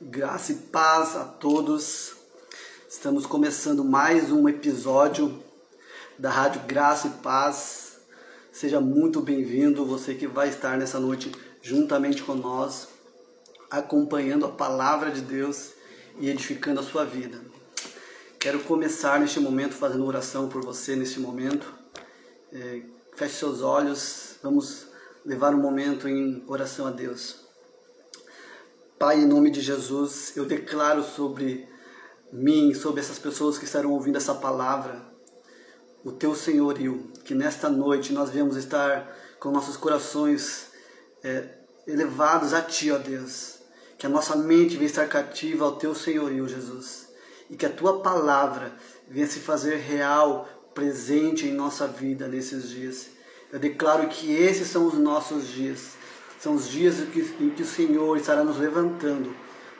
Graça e paz a todos. Estamos começando mais um episódio da Rádio Graça e Paz. Seja muito bem-vindo, você que vai estar nessa noite juntamente com nós, acompanhando a palavra de Deus e edificando a sua vida. Quero começar neste momento fazendo oração por você neste momento. É, feche seus olhos, vamos levar um momento em oração a Deus. Pai, em nome de Jesus, eu declaro sobre mim, sobre essas pessoas que estarão ouvindo essa palavra, o teu senhorio, que nesta noite nós viemos estar com nossos corações é, elevados a Ti, ó Deus. Que a nossa mente venha estar cativa ao Teu senhorio, Jesus. E que a Tua palavra venha se fazer real, presente em nossa vida nesses dias. Eu declaro que esses são os nossos dias são os dias em que, em que o Senhor estará nos levantando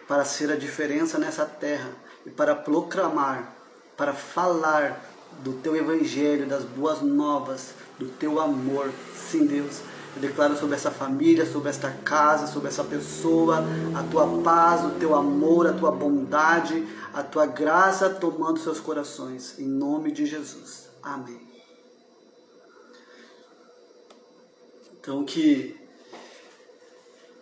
para ser a diferença nessa terra e para proclamar, para falar do teu evangelho, das boas novas, do teu amor. Sim, Deus. Eu declaro sobre essa família, sobre esta casa, sobre essa pessoa, a tua paz, o teu amor, a tua bondade, a tua graça tomando seus corações. Em nome de Jesus. Amém. Então que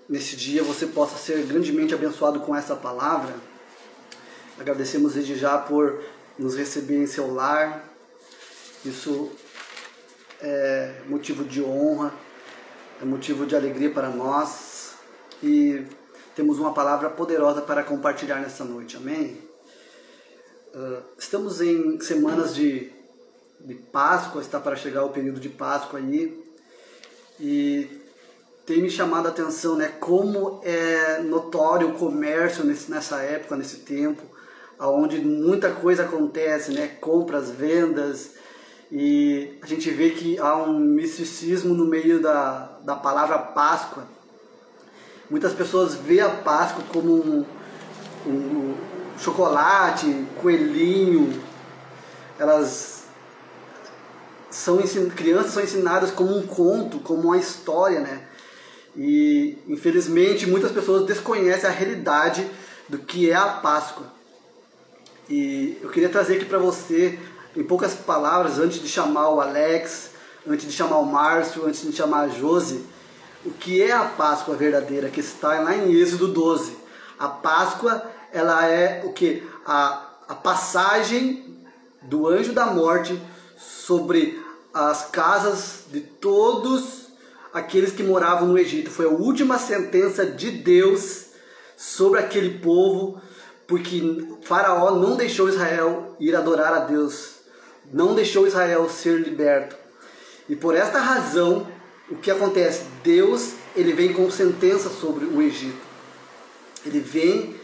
nesse dia você possa ser grandemente abençoado com essa palavra. Agradecemos desde já por nos receber em seu lar. Isso é motivo de honra, é motivo de alegria para nós e temos uma palavra poderosa para compartilhar nessa noite. Amém? Uh, estamos em semanas de, de Páscoa, está para chegar o período de Páscoa aí e tem me chamado a atenção, né? Como é notório o comércio nesse, nessa época, nesse tempo, onde muita coisa acontece, né? Compras, vendas, e a gente vê que há um misticismo no meio da, da palavra Páscoa. Muitas pessoas veem a Páscoa como um, um chocolate, coelhinho. Elas são crianças são ensinadas como um conto, como uma história, né? E infelizmente muitas pessoas desconhecem a realidade do que é a Páscoa. E eu queria trazer aqui para você, em poucas palavras, antes de chamar o Alex, antes de chamar o Márcio, antes de chamar a Josi, o que é a Páscoa verdadeira, que está lá em Êxodo 12. A Páscoa, ela é o que? A, a passagem do anjo da morte sobre as casas de todos aqueles que moravam no Egito. Foi a última sentença de Deus sobre aquele povo, porque Faraó não deixou Israel ir adorar a Deus, não deixou Israel ser liberto. E por esta razão, o que acontece? Deus ele vem com sentença sobre o Egito. Ele vem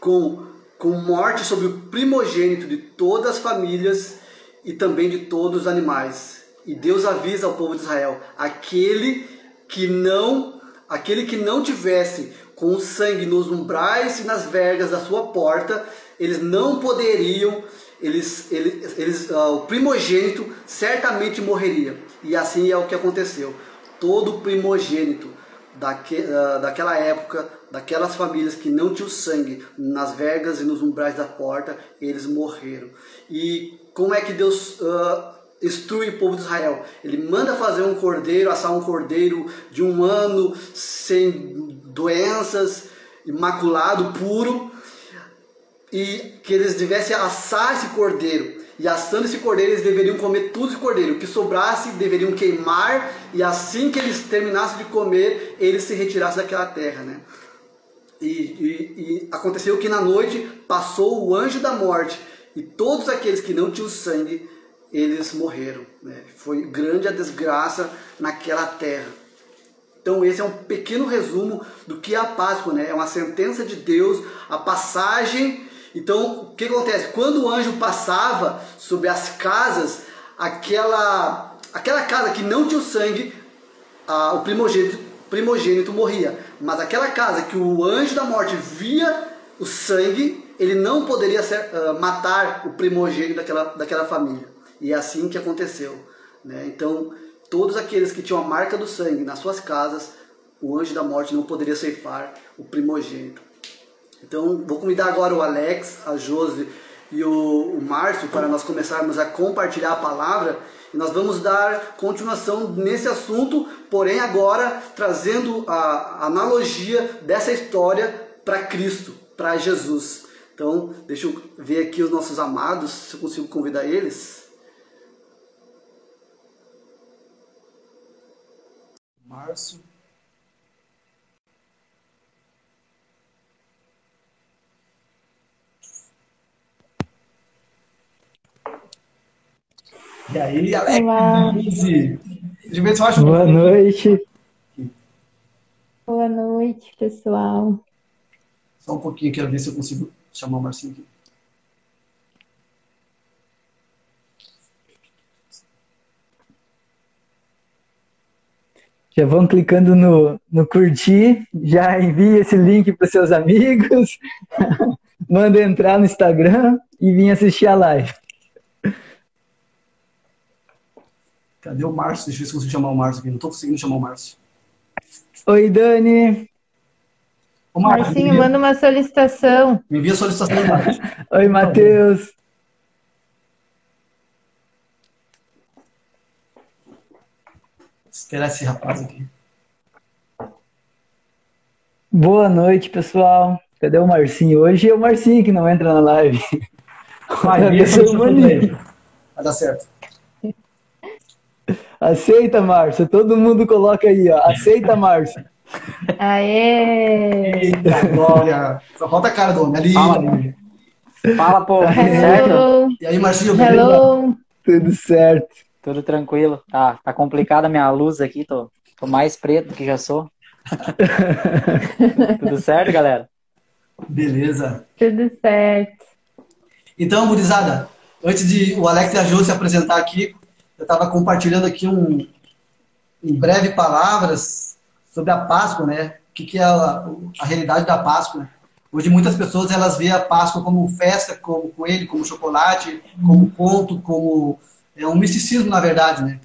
com, com morte sobre o primogênito de todas as famílias e também de todos os animais. E Deus avisa ao povo de Israel: aquele que não, aquele que não tivesse com o sangue nos umbrais e nas vergas da sua porta, eles não poderiam, eles, eles, eles uh, o primogênito certamente morreria. E assim é o que aconteceu. Todo primogênito daque, uh, daquela época, daquelas famílias que não tinham sangue nas vergas e nos umbrais da porta, eles morreram. E como é que Deus uh, instrui o povo de Israel. Ele manda fazer um cordeiro, assar um cordeiro de um ano, sem doenças, imaculado, puro, e que eles devessem assar esse cordeiro. E assando esse cordeiro, eles deveriam comer tudo esse cordeiro. O que sobrasse, deveriam queimar, e assim que eles terminassem de comer, eles se retirassem daquela terra. Né? E, e, e aconteceu que na noite passou o anjo da morte, e todos aqueles que não tinham sangue eles morreram. Né? Foi grande a desgraça naquela terra. Então esse é um pequeno resumo do que é a Páscoa, né? É uma sentença de Deus, a passagem. Então o que acontece? Quando o anjo passava sobre as casas, aquela aquela casa que não tinha o sangue, a, o primogênito, primogênito morria. Mas aquela casa que o anjo da morte via o sangue, ele não poderia ser, uh, matar o primogênito daquela, daquela família. E é assim que aconteceu. Né? Então, todos aqueles que tinham a marca do sangue nas suas casas o anjo da morte não poderia ceifar o primogênito. Então, vou convidar agora o Alex, a Josi e o, o Márcio para nós começarmos a compartilhar a palavra e nós vamos dar continuação nesse assunto, porém agora trazendo a analogia dessa história para Cristo, para Jesus. Então, deixa eu ver aqui os nossos amados, se eu consigo convidar eles. Márcio. E aí, Alex? Olá. De vez eu acho Boa noite. Boa noite, pessoal. Só um pouquinho, quero ver se eu consigo chamar o Marcinho aqui. Já vão clicando no, no curtir, já envia esse link para seus amigos, manda entrar no Instagram e vir assistir a live. Cadê o Márcio? Deixa eu ver se consigo chamar o Márcio aqui. Não estou conseguindo chamar o Márcio. Oi, Dani. Ô, Márcio, Marcinho, envia... manda uma solicitação. Me envia a solicitação Márcio. Oi, Matheus. Esperar esse rapaz aqui. Boa noite, pessoal. Cadê o Marcinho? Hoje é o Marcinho que não entra na live. Vai, Vai dar certo. Aceita, Márcia. Todo mundo coloca aí, ó. Aceita, Márcia. Aê! Eita, glória! Só falta a cara do homem ali. Fala, Fala pô. Tudo certo? E aí, Marcinho, Hello. Tudo certo. Tudo tranquilo. Tá, tá complicada a minha luz aqui. Tô, tô mais preto que já sou. Tudo certo, galera? Beleza. Tudo certo. Então, gurizada, antes de o Alex e a Jo se apresentar aqui, eu estava compartilhando aqui um, em breve palavras sobre a Páscoa, né? O que, que é a, a realidade da Páscoa. Né? Hoje muitas pessoas elas veem a Páscoa como festa, como coelho, como chocolate, como conto, como é um misticismo na verdade, né?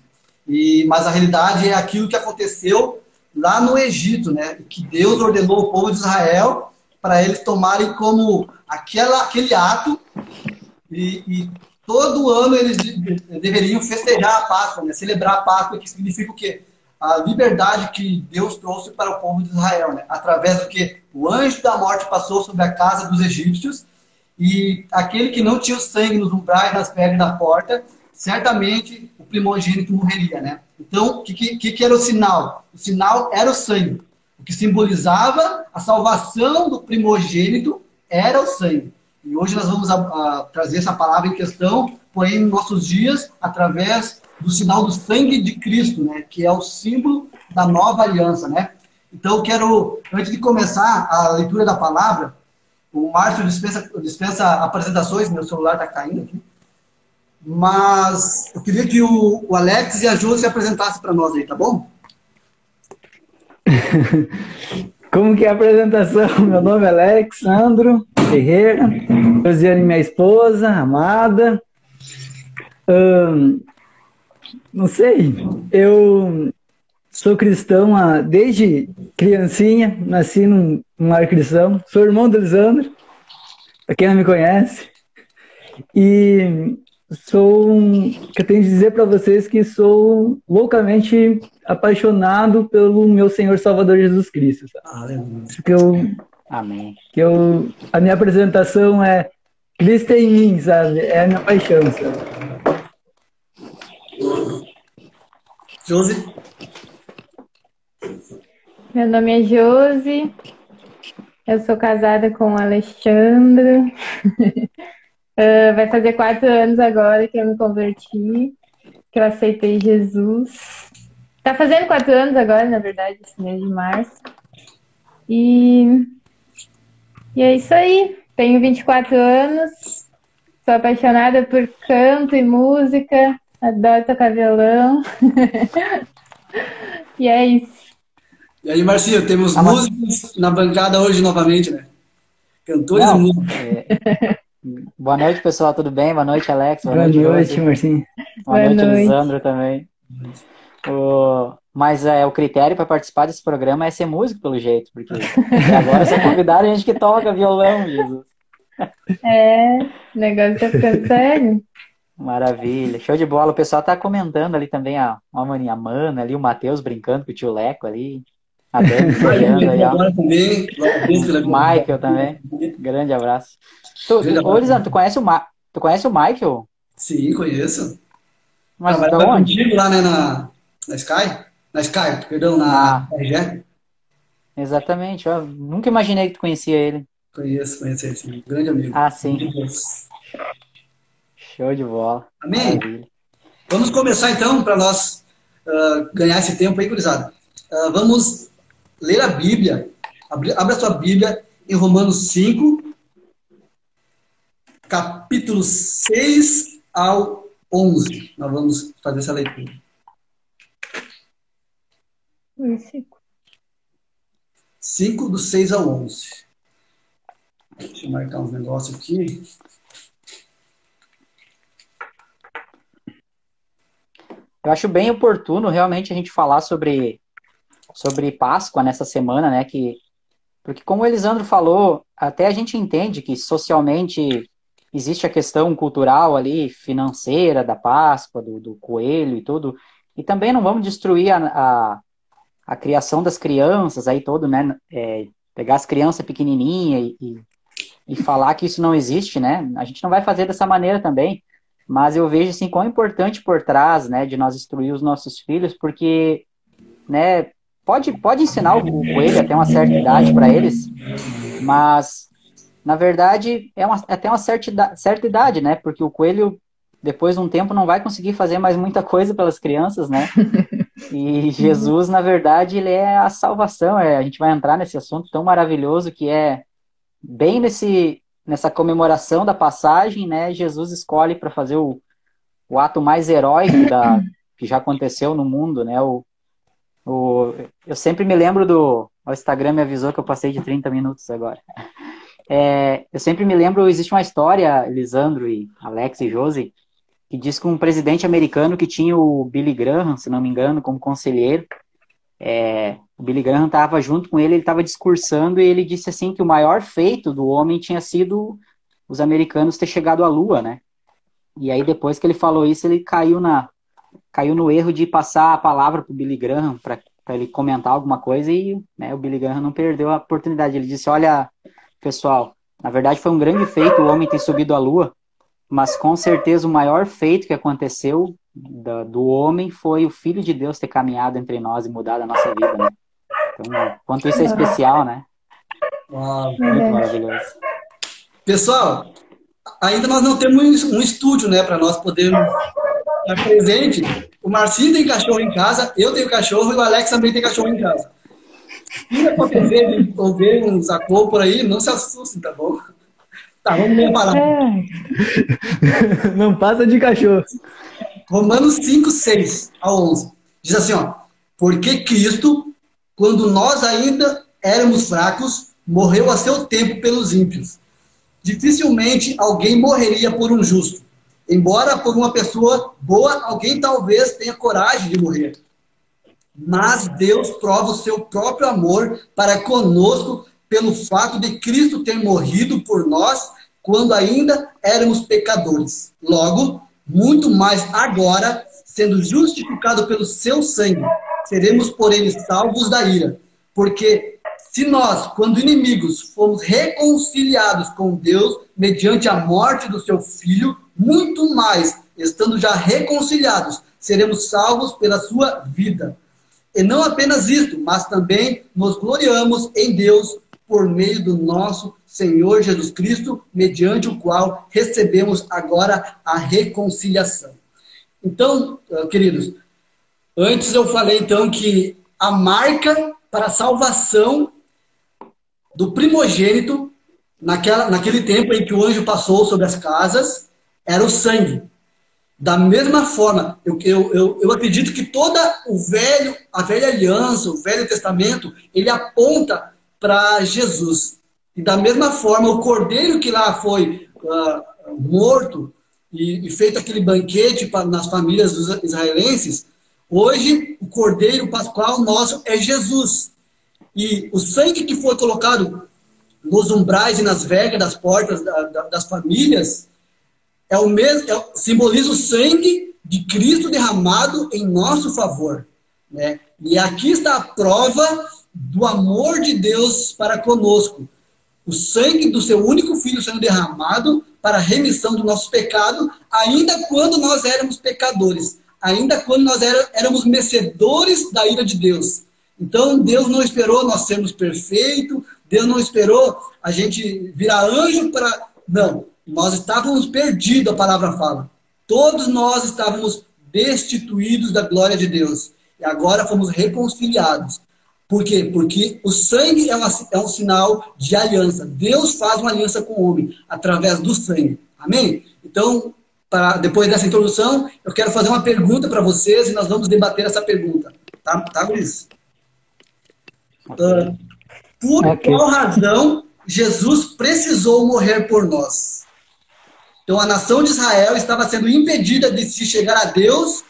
E mas a realidade é aquilo que aconteceu lá no Egito, né? Que Deus ordenou ao povo de Israel para eles tomarem como aquela, aquele ato e, e todo ano eles deveriam festejar a Páscoa, né? celebrar a Páscoa, que significa o quê? A liberdade que Deus trouxe para o povo de Israel, né? através do que o anjo da morte passou sobre a casa dos egípcios e aquele que não tinha o sangue nos umbrais, nas pedras da porta, certamente o primogênito morreria, né? Então, o que, que, que era o sinal? O sinal era o sangue. O que simbolizava a salvação do primogênito era o sangue. E hoje nós vamos a, a, trazer essa palavra em questão, porém, em nossos dias, através do sinal do sangue de Cristo, né? Que é o símbolo da nova aliança, né? Então, eu quero, antes de começar a leitura da palavra, o Márcio dispensa, dispensa apresentações, meu celular está caindo aqui. Mas eu queria que o, o Alex e a Ju se apresentassem para nós aí, tá bom? Como que é a apresentação? Meu nome é Alexandro Ferreira, Josiane, minha esposa, amada. Hum, não sei, eu sou cristão desde criancinha, nasci num, num lar cristão, sou irmão do Lisandro, para quem não me conhece. E sou um, que eu tenho que dizer para vocês que sou loucamente apaixonado pelo meu Senhor Salvador Jesus Cristo. Que eu, Amém. Que eu, a minha apresentação é Cristo em mim, sabe? É a minha paixão, sabe? Josi? Meu nome é Josi. Eu sou casada com o Alexandre. Uh, vai fazer quatro anos agora que eu me converti, que eu aceitei Jesus. Tá fazendo quatro anos agora, na verdade, esse mês de março. E, e é isso aí. Tenho 24 anos, sou apaixonada por canto e música, adoro tocar violão. e é isso. E aí, Marcinho, temos ah, músicos na bancada hoje novamente, né? Cantores Não, e músicos. É... Boa noite, pessoal, tudo bem? Boa noite, Alex. Boa, Boa noite, noite Marcinho. Boa, Boa noite, noite, Lisandro também. O... Mas é, o critério para participar desse programa é ser músico, pelo jeito, porque agora você é convidado a gente que toca violão, Jesus. É, o negócio tá ficando sério. Maravilha, show de bola. O pessoal tá comentando ali também a, a maninha Mana ali, o Matheus brincando com o tio Leco ali. A Dani aí, ó. também. Michael também. Grande abraço. Tu, ô, Lisandro, tu conhece o, Ma... tu conhece o Michael? Sim, conheço. Mas de onde? contigo lá, né, na, na Sky? Na Sky, perdão, na Ah. RG. Exatamente, ó. Nunca imaginei que tu conhecia ele. Conheço, conheço ele, sim. Grande amigo. Ah, sim. Show de bola. Amém? Maravilha. Vamos começar então, para nós ah, ganhar esse tempo aí, gurizada. Ah, vamos ler a Bíblia. Abra abra a sua Bíblia em Romanos 5, capítulo 6 ao 11. Nós vamos fazer essa leitura. Versículo. 5 do 6 ao 11. Deixa eu marcar uns negócios aqui. Eu acho bem oportuno realmente a gente falar sobre, sobre Páscoa nessa semana, né? Que, porque como o Elisandro falou, até a gente entende que socialmente existe a questão cultural ali, financeira da Páscoa, do, do coelho e tudo. E também não vamos destruir a, a, a criação das crianças aí todo, né? É, pegar as crianças pequenininhas e, e, e falar que isso não existe, né? A gente não vai fazer dessa maneira também. Mas eu vejo assim quão importante por trás, né, de nós instruir os nossos filhos, porque, né, pode pode ensinar o coelho até uma certa idade para eles, mas na verdade é uma, até uma certa certa idade, né? Porque o coelho depois de um tempo não vai conseguir fazer mais muita coisa pelas crianças, né? E Jesus, na verdade, ele é a salvação. É, a gente vai entrar nesse assunto tão maravilhoso que é bem nesse nessa comemoração da passagem, né? Jesus escolhe para fazer o, o ato mais heróico da, que já aconteceu no mundo, né? O, o, eu sempre me lembro do. O Instagram me avisou que eu passei de 30 minutos agora. É, eu sempre me lembro, existe uma história, Lisandro e Alex e Josi, que diz que um presidente americano que tinha o Billy Graham, se não me engano, como conselheiro, é, o Billy Graham estava junto com ele, ele estava discursando e ele disse assim que o maior feito do homem tinha sido os americanos ter chegado à Lua, né? E aí depois que ele falou isso, ele caiu na caiu no erro de passar a palavra para o Billy Graham para ele comentar alguma coisa e né, o Billy Graham não perdeu a oportunidade. Ele disse: Olha, pessoal, na verdade foi um grande feito o homem ter subido à Lua, mas com certeza o maior feito que aconteceu do homem foi o Filho de Deus ter caminhado entre nós e mudado a nossa vida, né? Então, quanto isso é especial, né? Uau. Muito Verdade. maravilhoso. Pessoal, ainda nós não temos um estúdio, né, para nós podermos estar presente. O Marcinho tem cachorro em casa, eu tenho cachorro e o Alex também tem cachorro em casa. Se acontecer de ouvir uns acô por aí, não se assustem, tá bom? Tá, vamos ler a palavra. É, Não passa de cachorro. Romanos 5, 6 a 11. Diz assim, ó. Porque Cristo, quando nós ainda éramos fracos, morreu a seu tempo pelos ímpios. Dificilmente alguém morreria por um justo. Embora por uma pessoa boa, alguém talvez tenha coragem de morrer. Mas Deus prova o seu próprio amor para conosco pelo fato de Cristo ter morrido por nós quando ainda éramos pecadores. Logo, muito mais agora, sendo justificado pelo seu sangue, seremos por ele salvos da ira. Porque se nós, quando inimigos, fomos reconciliados com Deus mediante a morte do seu filho, muito mais, estando já reconciliados, seremos salvos pela sua vida. E não apenas isto, mas também nos gloriamos em Deus por meio do nosso Senhor Jesus Cristo, mediante o qual recebemos agora a reconciliação. Então, eh, queridos, antes eu falei então que a marca para a salvação do primogênito, naquela, naquele tempo em que o anjo passou sobre as casas, era o sangue. Da mesma forma, eu, eu, eu, eu acredito que toda o velho, a velha aliança, o velho testamento, ele aponta para Jesus. E da mesma forma, o cordeiro que lá foi ah, morto e, e feito aquele banquete nas famílias dos israelenses, Hoje, o Cordeiro Pascual nosso é Jesus. E o sangue que foi colocado nos umbrais e nas vergas das portas da, da, das famílias é o mesmo, é, simboliza o sangue de Cristo derramado em nosso favor. Né? E aqui está a prova do amor de Deus para conosco. O sangue do seu único filho sendo derramado para a remissão do nosso pecado, ainda quando nós éramos pecadores, ainda quando nós éramos merecedores da ira de Deus. Então, Deus não esperou nós sermos perfeitos, Deus não esperou a gente virar anjo para. Não, nós estávamos perdidos, a palavra fala. Todos nós estávamos destituídos da glória de Deus. E agora fomos reconciliados. Por quê? Porque o sangue é, uma, é um sinal de aliança. Deus faz uma aliança com o homem através do sangue. Amém? Então, para, depois dessa introdução, eu quero fazer uma pergunta para vocês e nós vamos debater essa pergunta. Tá, tá Luiz? Uh, por okay. qual razão Jesus precisou morrer por nós? Então, a nação de Israel estava sendo impedida de se chegar a Deus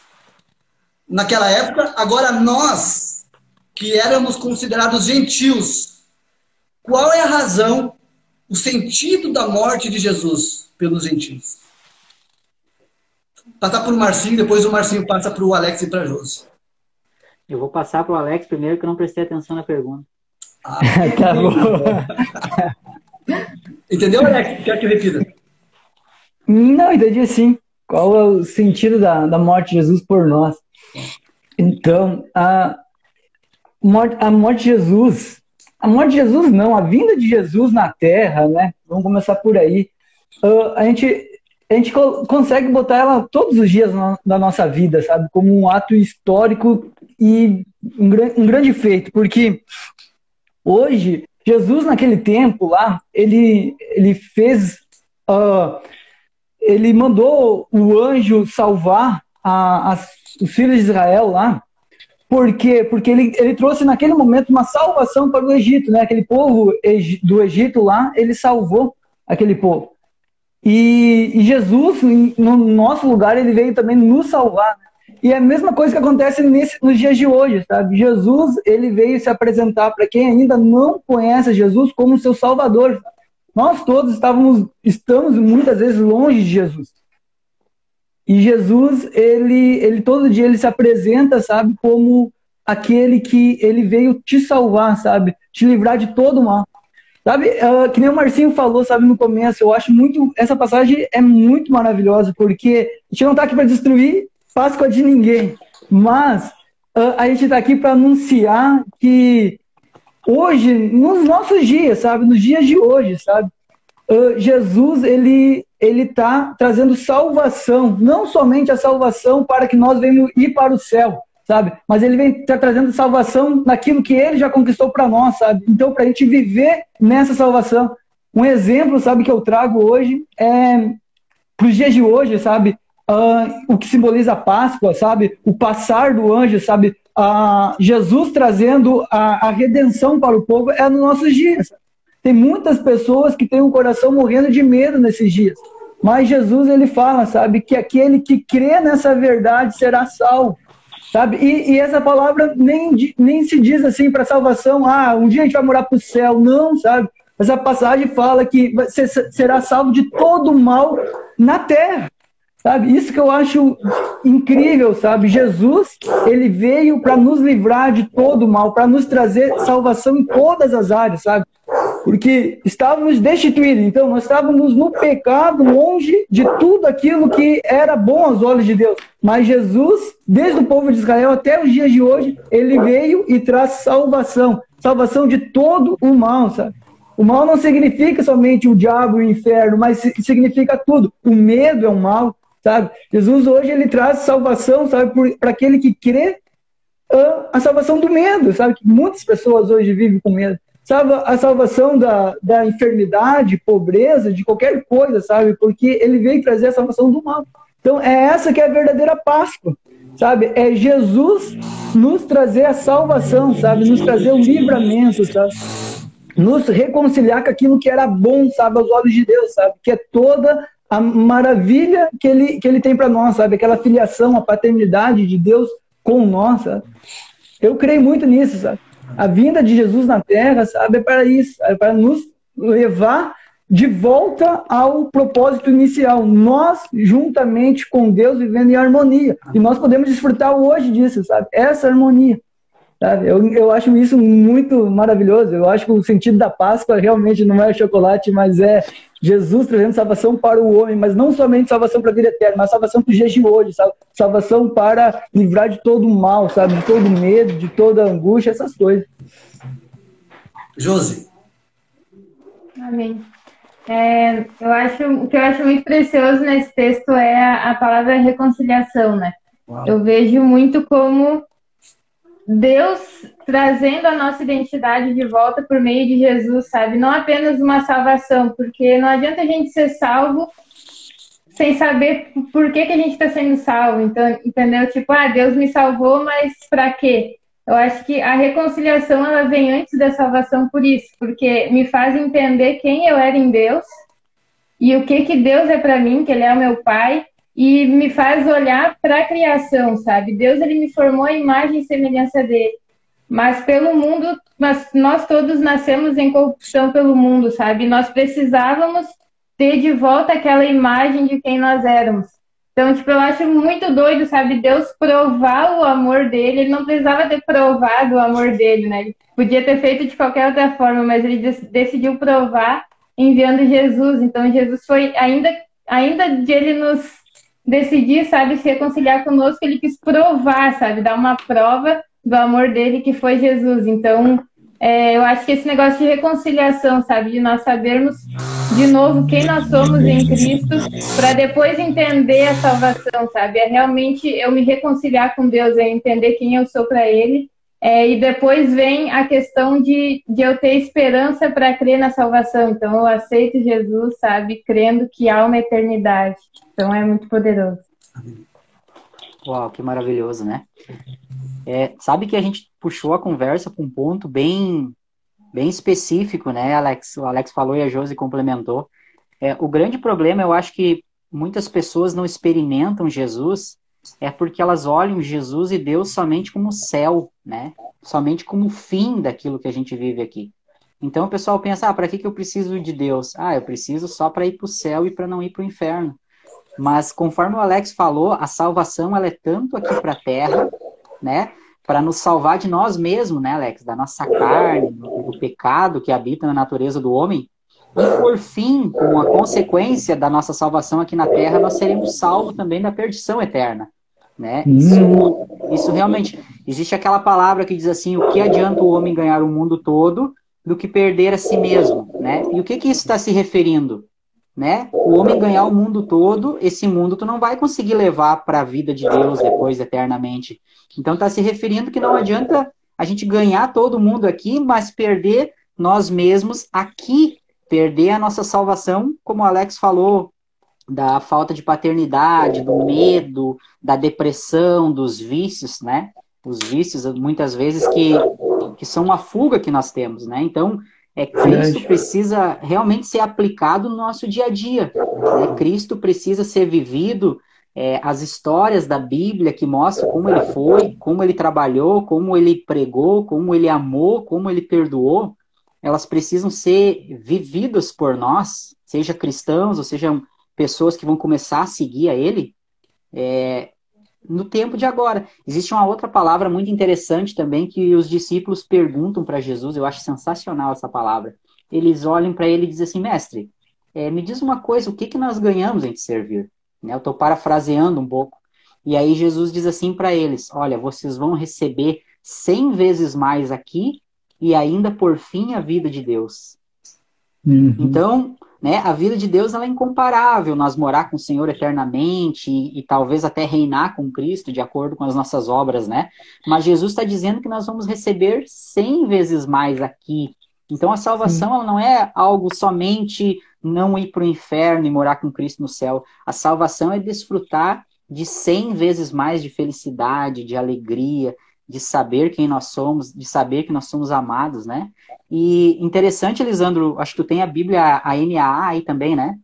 naquela época. Agora, nós que éramos considerados gentios. Qual é a razão, o sentido da morte de Jesus pelos gentios? Passar para o Marcinho, depois o Marcinho passa para o Alex e para a Josi. Eu vou passar para o Alex primeiro, que eu não prestei atenção na pergunta. Ah, tá bom. Entendeu, Alex? Quer que repita? Não, entendi sim. Qual é o sentido da, da morte de Jesus por nós? Então, a, a morte de Jesus, a morte de Jesus não, a vinda de Jesus na Terra, né? Vamos começar por aí. Uh, a gente a gente consegue botar ela todos os dias na, nossa vida, sabe? Como um ato histórico e um, um grande feito, porque hoje Jesus naquele tempo lá, ele ele fez, uh, ele mandou o anjo salvar a, a, os filhos de Israel lá por quê? Porque ele, ele trouxe naquele momento uma salvação para o Egito, né? Aquele povo do Egito lá, ele salvou aquele povo. E, e Jesus, no nosso lugar, ele veio também nos salvar. E é a mesma coisa que acontece nesse, nos dias de hoje, sabe? Jesus, ele veio se apresentar para quem ainda não conhece Jesus como seu Salvador. Nós todos estávamos, estamos muitas vezes longe de Jesus. E Jesus, ele, ele todo dia ele se apresenta, sabe, como aquele que ele veio te salvar, sabe, te livrar de todo o mal. Sabe, uh, que nem o Marcinho falou, sabe, no começo, eu acho muito, essa passagem é muito maravilhosa, porque a gente não está aqui para destruir Páscoa de ninguém, mas uh, a gente está aqui para anunciar que hoje, nos nossos dias, sabe, nos dias de hoje, sabe, uh, Jesus, ele ele está trazendo salvação, não somente a salvação para que nós venhamos ir para o céu, sabe? Mas ele vem tá trazendo salvação naquilo que ele já conquistou para nós, sabe? Então, para a gente viver nessa salvação. Um exemplo, sabe, que eu trago hoje é para os dias de hoje, sabe? Uh, o que simboliza a Páscoa, sabe? O passar do anjo, sabe? Uh, Jesus trazendo a, a redenção para o povo é nos nossos dias. Tem muitas pessoas que têm o um coração morrendo de medo nesses dias. Mas Jesus ele fala, sabe, que aquele que crê nessa verdade será salvo. Sabe? E, e essa palavra nem, nem se diz assim para salvação, ah, um dia a gente vai morar para o céu. Não, sabe? Essa passagem fala que você será salvo de todo mal na terra. Sabe? Isso que eu acho incrível, sabe? Jesus, ele veio para nos livrar de todo mal, para nos trazer salvação em todas as áreas, sabe? Porque estávamos destituídos, então nós estávamos no pecado, longe de tudo aquilo que era bom aos olhos de Deus. Mas Jesus, desde o povo de Israel até os dias de hoje, ele veio e traz salvação salvação de todo o mal, sabe? O mal não significa somente o diabo e o inferno, mas significa tudo. O medo é um mal, sabe? Jesus hoje ele traz salvação, sabe, para aquele que crê a salvação do medo, sabe? Que muitas pessoas hoje vivem com medo sabe, a salvação da, da enfermidade, pobreza, de qualquer coisa, sabe? Porque ele veio trazer a salvação do mal. Então é essa que é a verdadeira Páscoa, sabe? É Jesus nos trazer a salvação, sabe? Nos trazer o livramento, sabe? Nos reconciliar com aquilo que era bom, sabe? Aos olhos de Deus, sabe? Que é toda a maravilha que ele, que ele tem para nós, sabe? Aquela filiação, a paternidade de Deus com nós, sabe? Eu creio muito nisso, sabe? A vinda de Jesus na Terra, sabe, é para isso, é para nos levar de volta ao propósito inicial. Nós, juntamente com Deus, vivendo em harmonia. E nós podemos desfrutar hoje disso, sabe? Essa harmonia. Sabe? Eu, eu acho isso muito maravilhoso. Eu acho que o sentido da Páscoa realmente não é chocolate, mas é Jesus trazendo salvação para o homem, mas não somente salvação para a vida eterna, mas salvação para os dias de hoje, salvação para livrar de todo o mal, sabe? De todo medo, de toda angústia, essas coisas. Josi. Amém. É, eu acho, o que eu acho muito precioso nesse texto é a, a palavra reconciliação, né? Uau. Eu vejo muito como Deus trazendo a nossa identidade de volta por meio de Jesus, sabe? Não apenas uma salvação, porque não adianta a gente ser salvo sem saber por que, que a gente está sendo salvo. Então, entendeu? Tipo, ah, Deus me salvou, mas para quê? Eu acho que a reconciliação ela vem antes da salvação por isso, porque me faz entender quem eu era em Deus e o que que Deus é para mim, que Ele é o meu Pai, e me faz olhar para a criação, sabe? Deus ele me formou a imagem e semelhança dele, mas pelo mundo, mas nós todos nascemos em corrupção pelo mundo, sabe? Nós precisávamos ter de volta aquela imagem de quem nós éramos. Então, tipo, eu acho muito doido, sabe? Deus provar o amor dele. Ele não precisava ter provado o amor dele, né? Ele podia ter feito de qualquer outra forma, mas ele decidiu provar enviando Jesus. Então, Jesus foi, ainda, ainda de ele nos decidir, sabe, se reconciliar conosco, ele quis provar, sabe? Dar uma prova do amor dele que foi Jesus. Então, é, eu acho que esse negócio de reconciliação, sabe, de nós sabermos de novo quem nós somos em Cristo, para depois entender a salvação, sabe, é realmente eu me reconciliar com Deus, é entender quem eu sou para Ele, é, e depois vem a questão de, de eu ter esperança para crer na salvação. Então, eu aceito Jesus, sabe, crendo que há uma eternidade. Então, é muito poderoso. Uau, que maravilhoso, né? É, sabe que a gente puxou a conversa para um ponto bem, bem específico, né, Alex? O Alex falou e a Josi complementou. É, o grande problema, eu acho que muitas pessoas não experimentam Jesus é porque elas olham Jesus e Deus somente como céu, né? Somente como fim daquilo que a gente vive aqui. Então o pessoal pensa, ah, para que, que eu preciso de Deus? Ah, eu preciso só para ir para o céu e para não ir para o inferno. Mas conforme o Alex falou, a salvação ela é tanto aqui para a terra, né? Para nos salvar de nós mesmos, né, Alex? Da nossa carne, do pecado que habita na natureza do homem. E por fim, com a consequência da nossa salvação aqui na terra, nós seremos salvos também da perdição eterna. Né? Isso, isso realmente. Existe aquela palavra que diz assim: o que adianta o homem ganhar o mundo todo do que perder a si mesmo? Né? E o que, que isso está se referindo? né? O homem ganhar o mundo todo, esse mundo tu não vai conseguir levar para a vida de Deus depois eternamente. Então está se referindo que não adianta a gente ganhar todo mundo aqui, mas perder nós mesmos aqui, perder a nossa salvação, como o Alex falou, da falta de paternidade, do medo, da depressão, dos vícios, né? Os vícios muitas vezes que, que são uma fuga que nós temos, né? Então, é, Cristo precisa realmente ser aplicado no nosso dia a dia. Né? Cristo precisa ser vivido. É, as histórias da Bíblia que mostram como ele foi, como ele trabalhou, como ele pregou, como ele amou, como ele perdoou, elas precisam ser vividas por nós, seja cristãos ou sejam pessoas que vão começar a seguir a ele, é, no tempo de agora. Existe uma outra palavra muito interessante também que os discípulos perguntam para Jesus, eu acho sensacional essa palavra. Eles olham para ele e dizem assim, mestre, é, me diz uma coisa, o que, que nós ganhamos em te servir? Né, eu estou parafraseando um pouco. E aí Jesus diz assim para eles, olha, vocês vão receber cem vezes mais aqui e ainda por fim a vida de Deus. Uhum. Então, né? A vida de Deus ela é incomparável, nós morar com o Senhor eternamente e, e, talvez até reinar com Cristo de acordo com as nossas obras, né? Mas Jesus está dizendo que nós vamos receber cem vezes mais aqui. Então a salvação ela não é algo somente não ir para o inferno e morar com Cristo no céu. A salvação é desfrutar de cem vezes mais de felicidade, de alegria, de saber quem nós somos, de saber que nós somos amados, né? E interessante, Elisandro, acho que tu tem a Bíblia, a NAA aí também, né?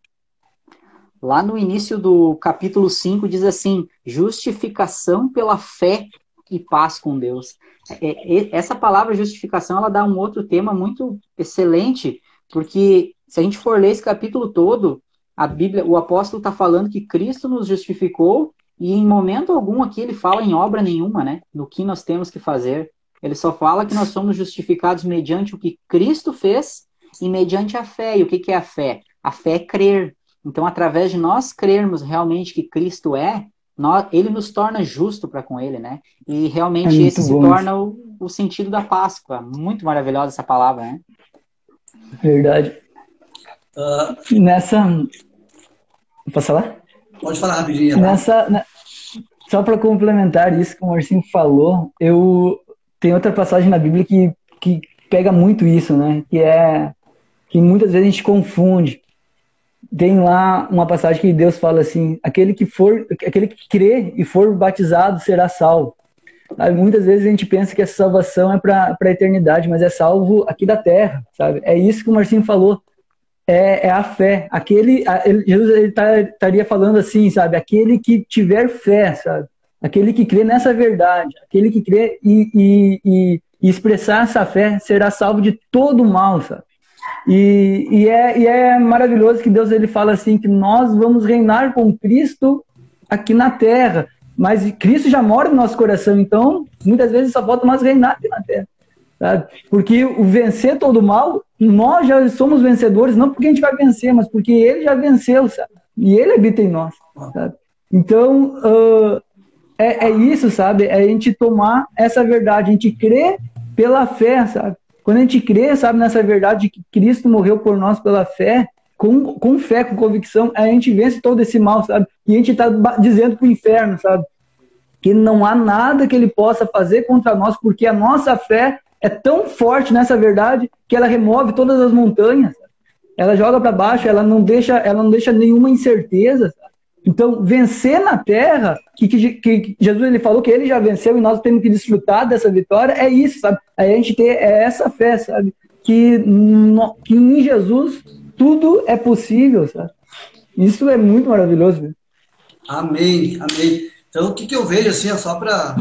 Lá no início do capítulo 5 diz assim: justificação pela fé e paz com Deus. É, é, essa palavra justificação, ela dá um outro tema muito excelente, porque se a gente for ler esse capítulo todo, a Bíblia, o apóstolo está falando que Cristo nos justificou e em momento algum aqui ele fala em obra nenhuma, né? No que nós temos que fazer. Ele só fala que nós somos justificados mediante o que Cristo fez e mediante a fé. E o que, que é a fé? A fé é crer. Então, através de nós crermos realmente que Cristo é, nós, ele nos torna justo para com ele, né? E realmente é esse se torna o, o, sentido da Páscoa. Muito maravilhosa essa palavra, né? Verdade. Uh, nessa, Posso falar? Pode falar rapidinho. Nessa, na... Só para complementar isso que o Marcinho falou, eu tem outra passagem na Bíblia que, que pega muito isso, né? Que é que muitas vezes a gente confunde. Tem lá uma passagem que Deus fala assim: aquele que for, aquele que crê e for batizado será salvo. Sabe? Muitas vezes a gente pensa que essa salvação é para a eternidade, mas é salvo aqui da terra, sabe? É isso que o Marcinho falou é, é a fé. Aquele, ele, Jesus tá, estaria falando assim, sabe? Aquele que tiver fé, sabe? Aquele que crê nessa verdade, aquele que crê e, e, e, e expressar essa fé será salvo de todo mal, sabe? E, e, é, e é maravilhoso que Deus ele fala assim que nós vamos reinar com Cristo aqui na terra, mas Cristo já mora no nosso coração, então muitas vezes só falta nós reinar aqui na terra. Sabe? Porque o vencer todo mal, nós já somos vencedores, não porque a gente vai vencer, mas porque ele já venceu, sabe? E ele habita em nós, sabe? Então, uh, é, é, isso, sabe? É a gente tomar essa verdade, a gente crer pela fé, sabe? Quando a gente crê, sabe, nessa verdade que Cristo morreu por nós pela fé, com, com fé, com convicção, a gente vence todo esse mal, sabe? E a gente está dizendo para o inferno, sabe? Que não há nada que ele possa fazer contra nós, porque a nossa fé é tão forte nessa verdade que ela remove todas as montanhas. Ela joga para baixo, ela não deixa, ela não deixa nenhuma incerteza. Então, vencer na terra, que, que, que, Jesus ele falou que ele já venceu e nós temos que desfrutar dessa vitória, é isso, sabe? A gente ter é essa fé, sabe? Que, no, que em Jesus tudo é possível, sabe? Isso é muito maravilhoso. Amém, amém. Então, o que, que eu vejo, assim, só para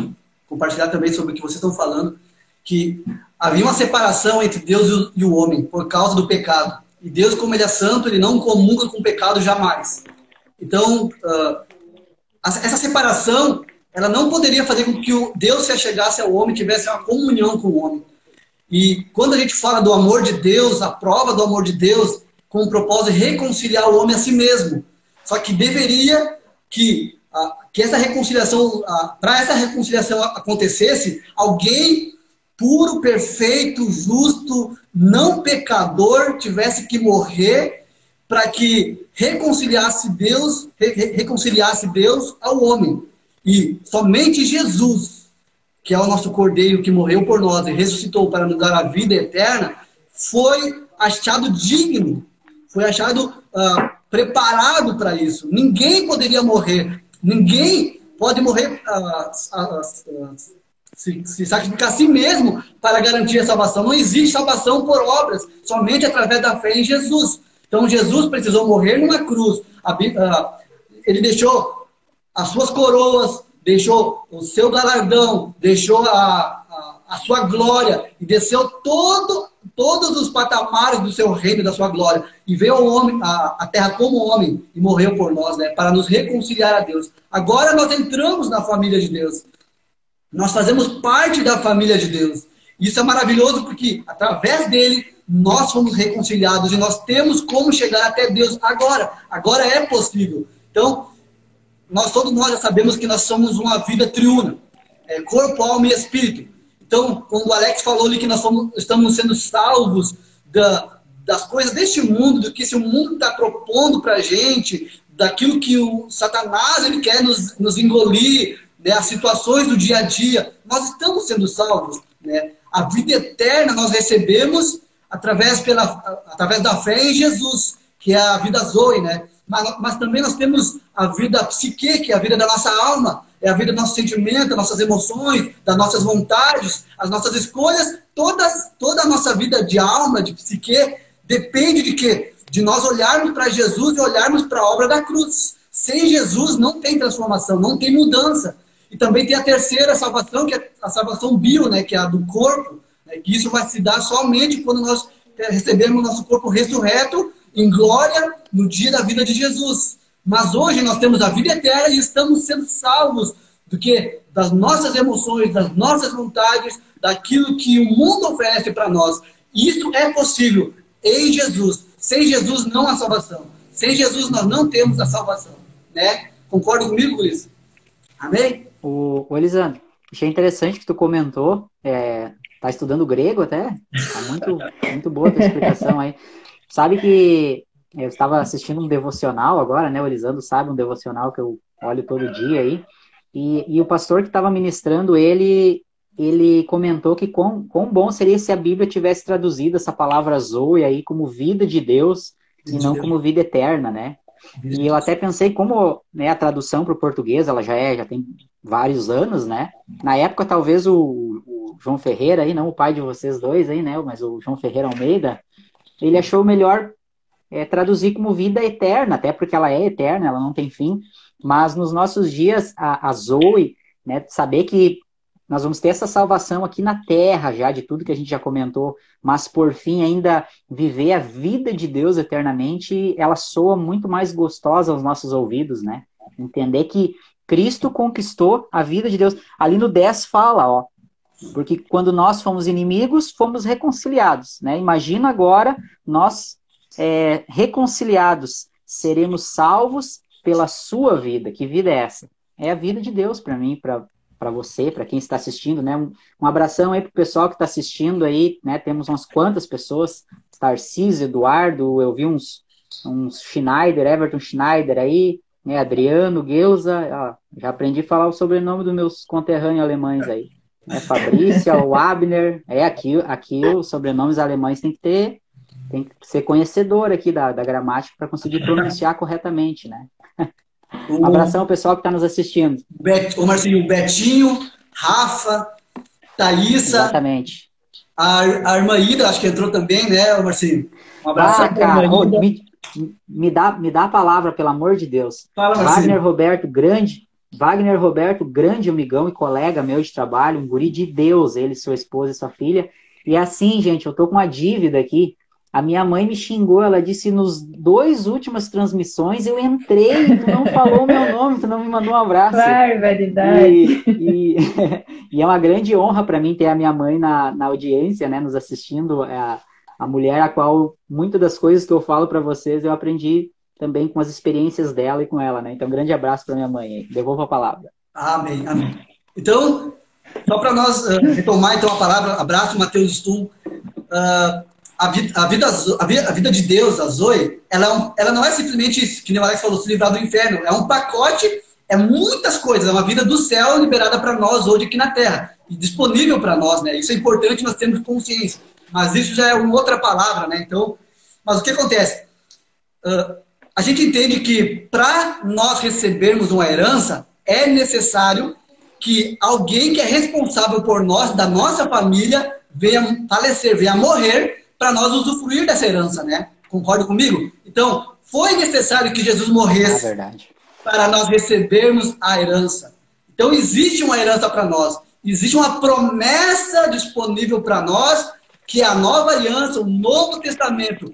compartilhar também sobre o que vocês estão falando, que havia uma separação entre Deus e o homem por causa do pecado. E Deus, como Ele é santo, Ele não comunga com o pecado jamais. Então, uh, essa separação, ela não poderia fazer com que o Deus se achegasse ao homem, tivesse uma comunhão com o homem. E quando a gente fala do amor de Deus, a prova do amor de Deus, com o propósito de reconciliar o homem a si mesmo. Só que deveria que, uh, que essa reconciliação, uh, para essa reconciliação acontecesse, alguém puro, perfeito, justo, não pecador, tivesse que morrer para que reconciliasse Deus, re reconciliasse Deus ao homem. E somente Jesus, que é o nosso Cordeiro que morreu por nós e ressuscitou para nos dar a vida eterna, foi achado digno, foi achado uh, preparado para isso. Ninguém poderia morrer, ninguém pode morrer uh, uh, se, se sacrificar a si mesmo para garantir a salvação. Não existe salvação por obras, somente através da fé em Jesus. Então Jesus precisou morrer numa cruz. Ele deixou as suas coroas, deixou o seu galardão, deixou a, a, a sua glória e desceu todo, todos os patamares do seu reino, da sua glória. E veio ao homem, a, a terra como homem e morreu por nós, né, para nos reconciliar a Deus. Agora nós entramos na família de Deus. Nós fazemos parte da família de Deus. Isso é maravilhoso porque, através dele, nós fomos reconciliados e nós temos como chegar até Deus agora. Agora é possível. Então, nós todos nós já sabemos que nós somos uma vida triuna. É, corpo, alma e espírito. Então, quando o Alex falou ali que nós somos, estamos sendo salvos da, das coisas deste mundo, do que esse mundo está propondo para a gente, daquilo que o Satanás ele quer nos, nos engolir, né, as situações do dia a dia, nós estamos sendo salvos. Né? A vida eterna nós recebemos através, pela, através da fé em Jesus, que é a vida Zoe, né? Mas, mas, também nós temos a vida psique, que é a vida da nossa alma, é a vida do nosso sentimento, das nossas emoções, das nossas vontades, as nossas escolhas, todas, toda a nossa vida de alma, de psique, depende de quê? De nós olharmos para Jesus e olharmos para a obra da cruz. Sem Jesus não tem transformação, não tem mudança. E também tem a terceira salvação, que é a salvação bio, né, que é a do corpo, né, que isso vai se dar somente quando nós recebemos o nosso corpo ressurreto em glória no dia da vida de Jesus. Mas hoje nós temos a vida eterna e estamos sendo salvos do que das nossas emoções, das nossas vontades, daquilo que o mundo oferece para nós. Isso é possível em Jesus. Sem Jesus não há salvação. Sem Jesus nós não temos a salvação, né? Concorda comigo, Luiz? Amém? O, o Elisandro, achei interessante que tu comentou, é, tá estudando grego até? Tá muito, muito boa a tua explicação aí. Sabe que eu estava assistindo um devocional agora, né? O Elisandro sabe um devocional que eu olho todo dia aí. E, e o pastor que estava ministrando, ele ele comentou que quão, quão bom seria se a Bíblia tivesse traduzido essa palavra Zoe aí como vida de Deus e não como vida eterna, né? E eu até pensei como né, a tradução para o português, ela já é, já tem vários anos, né? Na época, talvez o, o, João Ferreira aí, não o pai de vocês dois aí, né? Mas o João Ferreira Almeida, ele achou melhor é, traduzir como vida eterna, até porque ela é eterna, ela não tem fim. Mas nos nossos dias, a, a Zoe, né? Saber que nós vamos ter essa salvação aqui na terra, já de tudo que a gente já comentou, mas por fim ainda viver a vida de Deus eternamente, ela soa muito mais gostosa aos nossos ouvidos, né? Entender que Cristo conquistou a vida de Deus. Ali no 10 fala, ó, porque quando nós fomos inimigos, fomos reconciliados, né? Imagina agora nós é, reconciliados, seremos salvos pela sua vida. Que vida é essa? É a vida de Deus para mim, para para você, para quem está assistindo, né? Um, um abração aí para o pessoal que está assistindo aí, né? Temos umas quantas pessoas, Tarcísio, Eduardo, eu vi uns, uns Schneider, Everton Schneider aí, né? Adriano, Geusa, ó, já aprendi a falar o sobrenome dos meus conterrâneos alemães aí. Né? Fabrícia, o Abner, é aqui, aqui os sobrenomes alemães tem que ter, tem que ser conhecedor aqui da, da gramática para conseguir pronunciar corretamente, né? Um abração ao pessoal que está nos assistindo. Bet, o Marcinho, Betinho, Rafa, Thaísa. Exatamente. A, a irmã Ida, acho que entrou também, né, Marcinho? Um abraço. Ah, cara, oh, me, me, dá, me dá a palavra, pelo amor de Deus. Fala, Wagner Roberto, grande. Wagner Roberto, grande amigão e colega meu de trabalho, um guri de Deus, ele, sua esposa e sua filha. E assim, gente, eu tô com uma dívida aqui a minha mãe me xingou, ela disse nos dois últimas transmissões eu entrei, tu não falou meu nome, tu não me mandou um abraço. Barbaridade. E, e, e é uma grande honra para mim ter a minha mãe na, na audiência, né, nos assistindo, é a, a mulher a qual muitas das coisas que eu falo para vocês eu aprendi também com as experiências dela e com ela, né? Então, um grande abraço para minha mãe. Devolvo a palavra. Amém, amém. Então, só para nós uh, retomar então a palavra, abraço, Mateus Stum. Uh, a vida, a vida, a vida, de Deus, a Zoe, ela, é um, ela não é simplesmente isso, que o Alex falou, se livrar do inferno. É um pacote, é muitas coisas. É uma vida do céu liberada para nós hoje aqui na Terra. E disponível para nós, né? Isso é importante nós termos consciência. Mas isso já é uma outra palavra, né? Então, mas o que acontece? Uh, a gente entende que para nós recebermos uma herança, é necessário que alguém que é responsável por nós, da nossa família, venha falecer, venha morrer para nós usufruir dessa herança, né? Concorda comigo? Então, foi necessário que Jesus morresse é para nós recebermos a herança. Então, existe uma herança para nós. Existe uma promessa disponível para nós, que a nova aliança, o Novo Testamento.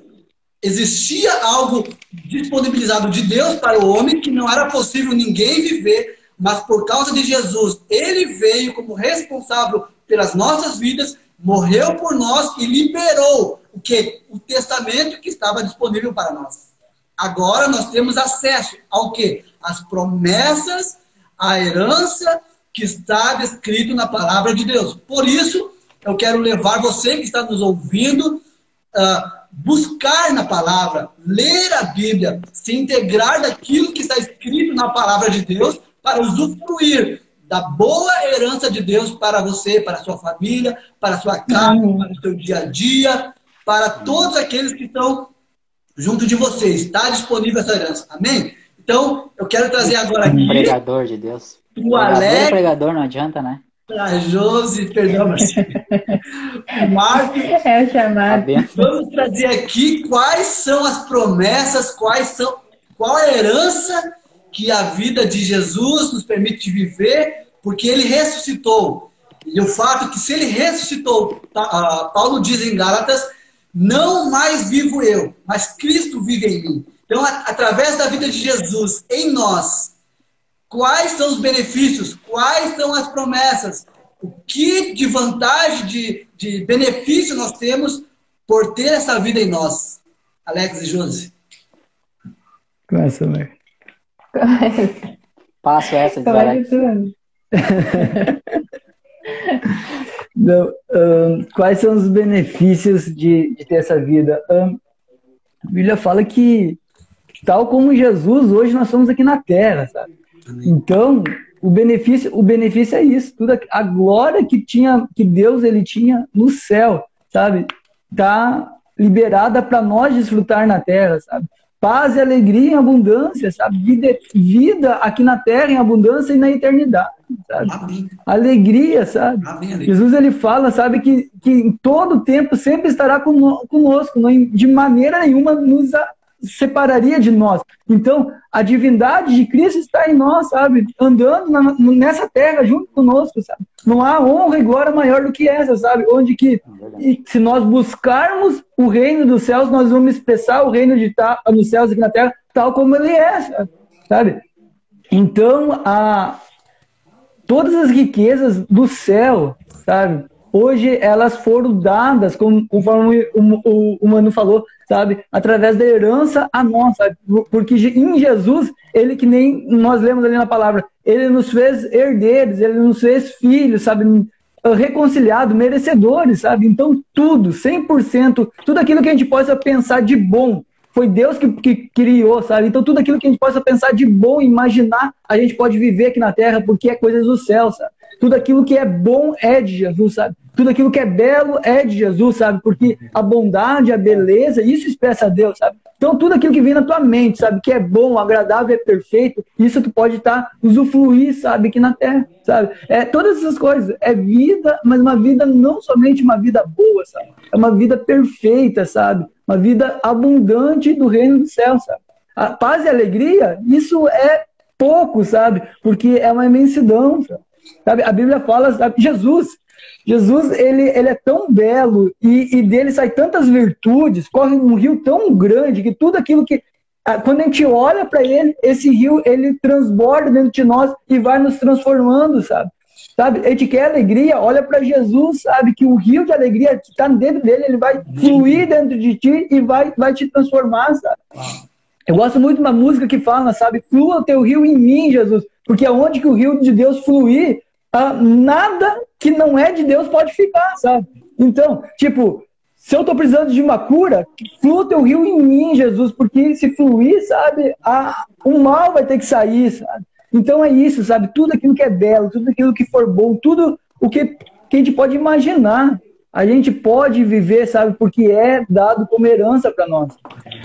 Existia algo disponibilizado de Deus para o homem que não era possível ninguém viver, mas por causa de Jesus, ele veio como responsável pelas nossas vidas morreu por nós e liberou o que? O testamento que estava disponível para nós. Agora nós temos acesso ao que? As promessas, a herança que está descrito na palavra de Deus. Por isso, eu quero levar você que está nos ouvindo a buscar na palavra, ler a Bíblia, se integrar daquilo que está escrito na palavra de Deus para usufruir da boa herança de Deus para você, para a sua família, para a sua casa, uhum. para o seu dia a dia, para todos aqueles que estão junto de vocês. Está disponível essa herança. Amém? Então, eu quero trazer agora aqui. Pregador de Deus. O pregador, Alex. Pregador não adianta, né? A Josi, perdão, Marcelo. o Marcos. É o chamado. Tá Vamos trazer aqui quais são as promessas, quais são, qual a herança que a vida de Jesus nos permite viver porque ele ressuscitou. E o fato é que se ele ressuscitou, tá, Paulo diz em Gálatas, não mais vivo eu, mas Cristo vive em mim. Então, através da vida de Jesus em nós, quais são os benefícios, quais são as promessas, o que de vantagem, de, de benefício nós temos por ter essa vida em nós. Alex e Josi. Começa, né? Passo essa de Alex. Não, um, quais são os benefícios de, de ter essa vida? Um, a Bíblia fala que, tal como Jesus, hoje nós somos aqui na Terra, sabe? Então, o benefício, o benefício é isso, tudo a glória que tinha, que Deus ele tinha no céu, sabe? Tá liberada para nós desfrutar na terra, sabe? Paz e alegria em abundância, sabe? Vida, vida aqui na terra em abundância e na eternidade, sabe? Amém. Alegria, sabe? Amém. Jesus ele fala, sabe, que, que em todo tempo sempre estará conosco, não, de maneira nenhuma nos separaria de nós. Então, a divindade de Cristo está em nós, sabe? Andando na, nessa terra junto conosco, sabe? Não há honra e glória maior do que essa, sabe? Onde que, se nós buscarmos o reino dos céus, nós vamos expressar o reino de estar nos céus aqui na terra, tal como ele é, sabe? Então, a, todas as riquezas do céu, sabe? Hoje elas foram dadas, conforme o, o, o Mano falou, sabe? Através da herança a nós, sabe? Porque em Jesus, ele que nem nós lemos ali na palavra, ele nos fez herdeiros, ele nos fez filhos, sabe? Reconciliados, merecedores, sabe? Então, tudo, 100%, tudo aquilo que a gente possa pensar de bom, foi Deus que, que, criou, sabe? Então, tudo aquilo que a gente possa pensar de bom, imaginar, a gente pode viver aqui na terra, porque é coisas do céu, sabe? Tudo aquilo que é bom é de Jesus, sabe? Tudo aquilo que é belo é de Jesus, sabe? Porque a bondade, a beleza, isso expressa Deus, sabe? Então, tudo aquilo que vem na tua mente, sabe? Que é bom, agradável, é perfeito, isso tu pode estar tá, usufruir, sabe? Aqui na terra, sabe? É, todas essas coisas. É vida, mas uma vida não somente uma vida boa, sabe? É uma vida perfeita, sabe? Uma vida abundante do reino do céu, sabe? A paz e alegria, isso é pouco, sabe? Porque é uma imensidão, sabe? sabe? A Bíblia fala, sabe? Jesus, Jesus, ele, ele é tão belo e, e dele sai tantas virtudes, corre um rio tão grande que tudo aquilo que ah, quando a gente olha para ele, esse rio ele transborda dentro de nós e vai nos transformando, sabe? Sabe? A gente quer alegria, olha para Jesus, sabe? Que o rio de alegria está dentro dele, ele vai fluir dentro de ti e vai, vai te transformar, sabe? Eu gosto muito de uma música que fala, sabe? Flua o teu rio em mim, Jesus, porque aonde que o rio de Deus fluir, ah, nada que não é de Deus pode ficar, sabe? Então, tipo, se eu tô precisando de uma cura, flua teu rio em mim, Jesus, porque se fluir, sabe, a, o mal vai ter que sair, sabe? Então é isso, sabe? Tudo aquilo que é belo, tudo aquilo que for bom, tudo o que, que a gente pode imaginar, a gente pode viver, sabe? Porque é dado como herança para nós.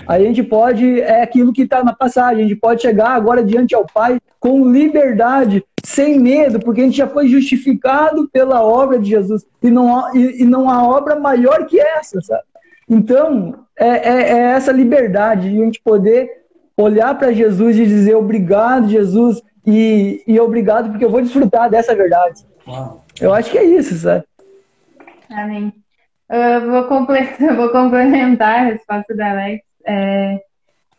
A gente pode, é aquilo que está na passagem, a gente pode chegar agora diante ao Pai com liberdade, sem medo, porque a gente já foi justificado pela obra de Jesus. E não há, e, e não há obra maior que essa, sabe? Então, é, é, é essa liberdade de a gente poder olhar para Jesus e dizer obrigado, Jesus, e, e obrigado porque eu vou desfrutar dessa verdade. Uau. Eu acho que é isso, sabe? Amém. Uh, vou, completar, vou complementar a resposta da Alex. É,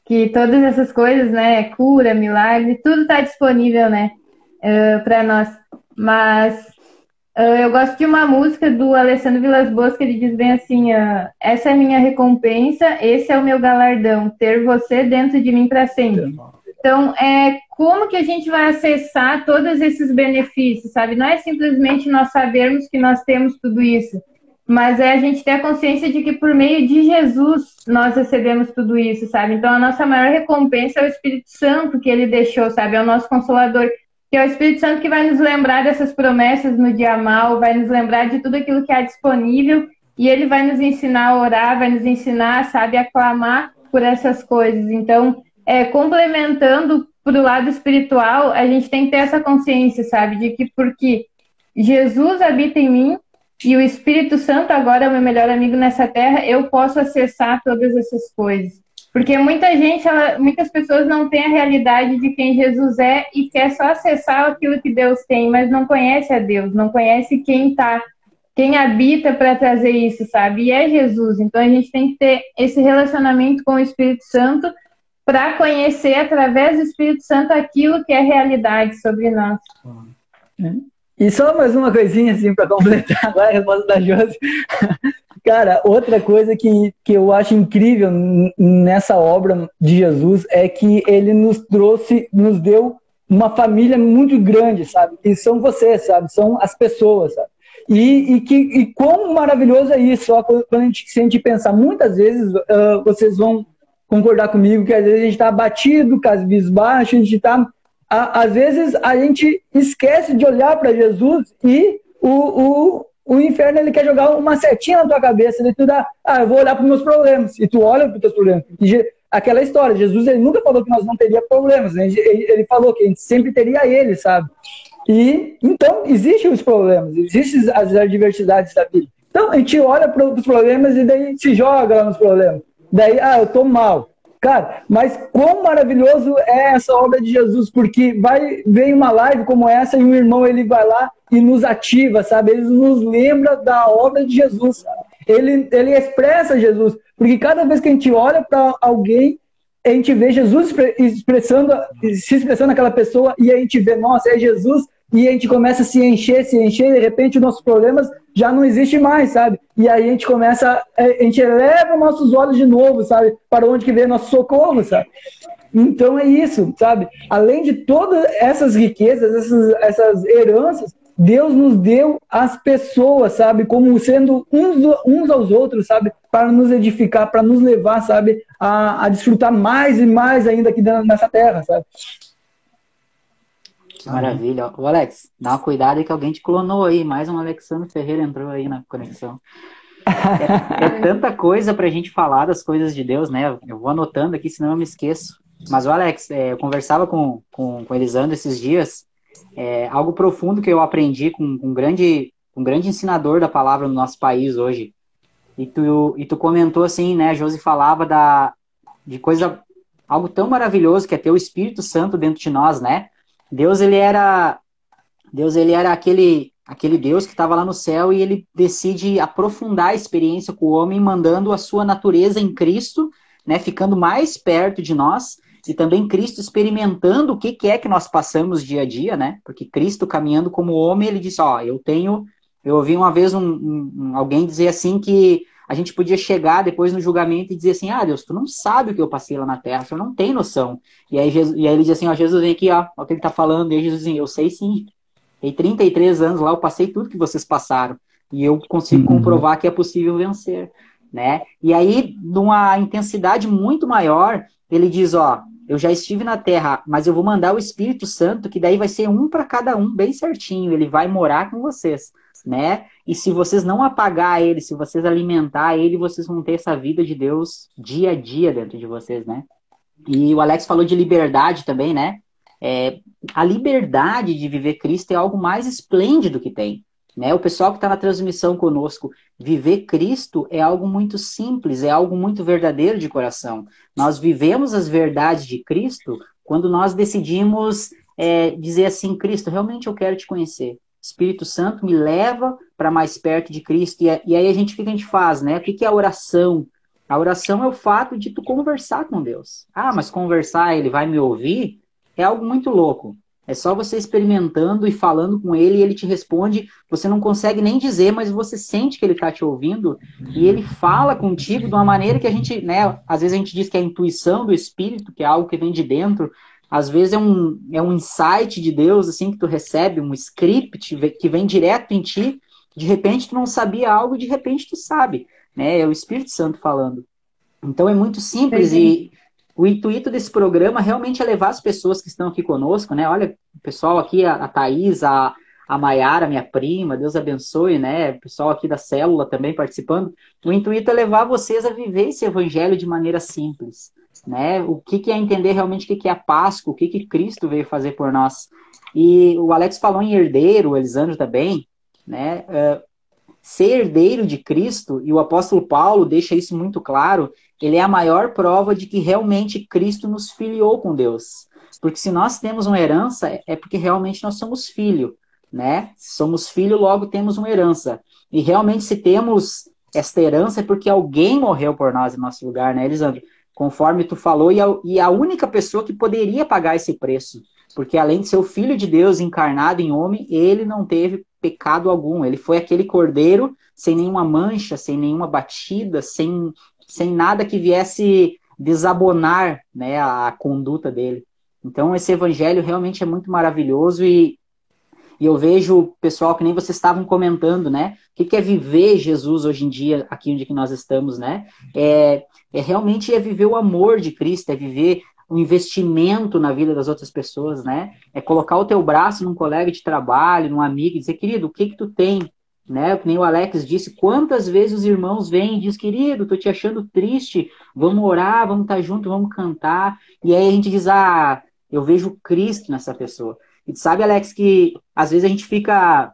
que todas essas coisas, né, cura, milagre, tudo está disponível, né, uh, para nós. Mas uh, eu gosto de uma música do Alessandro Vilas Boas que ele diz bem assim: essa é minha recompensa, esse é o meu galardão, ter você dentro de mim para sempre. Então, é como que a gente vai acessar todos esses benefícios, sabe? Não é simplesmente nós sabermos que nós temos tudo isso, mas é a gente ter a consciência de que por meio de Jesus nós recebemos tudo isso, sabe? Então, a nossa maior recompensa é o Espírito Santo que ele deixou, sabe? É o nosso consolador, que é o Espírito Santo que vai nos lembrar dessas promessas no dia mal, vai nos lembrar de tudo aquilo que há disponível e ele vai nos ensinar a orar, vai nos ensinar, sabe, a clamar por essas coisas. Então, é, complementando para o lado espiritual, a gente tem que ter essa consciência, sabe, de que porque Jesus habita em mim e o Espírito Santo agora é o meu melhor amigo nessa terra, eu posso acessar todas essas coisas. Porque muita gente, ela, muitas pessoas não têm a realidade de quem Jesus é e quer só acessar aquilo que Deus tem, mas não conhece a Deus, não conhece quem tá, quem habita para trazer isso, sabe? E é Jesus. Então a gente tem que ter esse relacionamento com o Espírito Santo para conhecer através do Espírito Santo aquilo que é realidade sobre nós. E só mais uma coisinha assim para completar agora a resposta da Josi. Cara, outra coisa que, que eu acho incrível nessa obra de Jesus é que ele nos trouxe, nos deu uma família muito grande, sabe? Que são vocês, sabe? São as pessoas, sabe? E, e, que, e quão maravilhoso é isso, ó, quando a gente sente pensar. Muitas vezes uh, vocês vão concordar comigo que às vezes a gente está abatido, casbisbaixo, a gente está. Às vezes a gente esquece de olhar para Jesus e o, o, o inferno ele quer jogar uma setinha na tua cabeça, e tu dá, ah, eu vou olhar para os meus problemas, e tu olha para os teus problemas. E, aquela história, Jesus ele nunca falou que nós não teria problemas, né? ele, ele falou que a gente sempre teria ele, sabe? E então existem os problemas, existem as adversidades da vida. Então a gente olha para os problemas e daí se joga lá nos problemas. Daí, ah, eu tô mal. Cara, mas quão maravilhoso é essa obra de Jesus, porque vai vem uma live como essa e um irmão ele vai lá e nos ativa, sabe? Ele nos lembra da obra de Jesus. Ele ele expressa Jesus, porque cada vez que a gente olha para alguém, a gente vê Jesus expressando, se expressando aquela pessoa e a gente vê, nossa, é Jesus e a gente começa a se encher, se encher, e de repente nossos problemas já não existem mais, sabe? E aí a gente começa, a gente eleva nossos olhos de novo, sabe? Para onde que vem nosso socorro, sabe? Então é isso, sabe? Além de todas essas riquezas, essas, essas heranças, Deus nos deu as pessoas, sabe? Como sendo uns, uns aos outros, sabe? Para nos edificar, para nos levar, sabe? A, a desfrutar mais e mais ainda aqui nessa terra, sabe? Maravilha. O Alex, dá uma cuidado aí que alguém te clonou aí. Mais um Alexandre Ferreira entrou aí na conexão. É, é tanta coisa pra gente falar das coisas de Deus, né? Eu vou anotando aqui, senão eu me esqueço. Mas o Alex, é, eu conversava com, com, com Elisandro esses dias, é, algo profundo que eu aprendi com, com um, grande, um grande ensinador da palavra no nosso país hoje. E tu, e tu comentou assim, né? Josi falava da, de coisa, algo tão maravilhoso que é ter o Espírito Santo dentro de nós, né? Deus ele era Deus ele era aquele aquele Deus que estava lá no céu e ele decide aprofundar a experiência com o homem mandando a sua natureza em Cristo, né, ficando mais perto de nós e também Cristo experimentando o que, que é que nós passamos dia a dia, né? Porque Cristo caminhando como homem, ele disse, ó, eu tenho, eu ouvi uma vez um, um, alguém dizer assim que a gente podia chegar depois no julgamento e dizer assim, ah, Deus, tu não sabe o que eu passei lá na terra, tu não tem noção. E aí, Jesus, e aí ele diz assim, ó, Jesus vem aqui, ó, ó o que ele tá falando. E aí Jesus diz assim, eu sei sim. Tem 33 anos lá, eu passei tudo que vocês passaram. E eu consigo uhum. comprovar que é possível vencer, né? E aí, numa intensidade muito maior, ele diz, ó, eu já estive na terra, mas eu vou mandar o Espírito Santo, que daí vai ser um para cada um, bem certinho. Ele vai morar com vocês, né? E se vocês não apagar ele, se vocês alimentar ele, vocês vão ter essa vida de Deus dia a dia dentro de vocês, né? E o Alex falou de liberdade também, né? É, a liberdade de viver Cristo é algo mais esplêndido que tem. Né? O pessoal que está na transmissão conosco, viver Cristo é algo muito simples, é algo muito verdadeiro de coração. Nós vivemos as verdades de Cristo quando nós decidimos é, dizer assim: Cristo, realmente eu quero te conhecer. Espírito Santo me leva para mais perto de Cristo. E, e, aí a gente, o que a gente faz, né? O que, que é a oração? A oração é o fato de tu conversar com Deus. Ah, mas conversar, ele vai me ouvir? É algo muito louco. É só você experimentando e falando com ele e ele te responde. Você não consegue nem dizer, mas você sente que ele está te ouvindo e ele fala contigo de uma maneira que a gente, né? Às vezes a gente diz que é a intuição do espírito, que é algo que vem de dentro, às vezes é um, é um insight de Deus, assim, que tu recebe, um script que vem direto em ti, de repente tu não sabia algo e de repente tu sabe, né? É o Espírito Santo falando. Então é muito simples e o intuito desse programa realmente é levar as pessoas que estão aqui conosco, né? Olha, o pessoal aqui, a, a Thaís, a, a Maiara, minha prima, Deus abençoe, né? O pessoal aqui da célula também participando. O intuito é levar vocês a viver esse evangelho de maneira simples né? O que, que é entender realmente o que, que é a Páscoa, o que, que Cristo veio fazer por nós. E o Alex falou em herdeiro, o Elisandro também, né? Uh, ser herdeiro de Cristo, e o apóstolo Paulo deixa isso muito claro, ele é a maior prova de que realmente Cristo nos filiou com Deus. Porque se nós temos uma herança, é porque realmente nós somos filho, né? Somos filho, logo temos uma herança. E realmente se temos esta herança é porque alguém morreu por nós em nosso lugar, né, Elisandro? Conforme tu falou, e a, e a única pessoa que poderia pagar esse preço. Porque além de ser o Filho de Deus encarnado em homem, ele não teve pecado algum. Ele foi aquele cordeiro sem nenhuma mancha, sem nenhuma batida, sem, sem nada que viesse desabonar né, a conduta dele. Então, esse evangelho realmente é muito maravilhoso e, e eu vejo, pessoal, que nem vocês estavam comentando, né? O que é viver Jesus hoje em dia, aqui onde que nós estamos, né? É, é realmente é viver o amor de Cristo, é viver o um investimento na vida das outras pessoas, né? É colocar o teu braço num colega de trabalho, num amigo e dizer, querido, o que que tu tem? Né? Que nem o Alex disse, quantas vezes os irmãos vêm e dizem, querido, tô te achando triste, vamos orar, vamos estar junto, vamos cantar. E aí a gente diz, ah, eu vejo Cristo nessa pessoa. E sabe, Alex, que às vezes a gente fica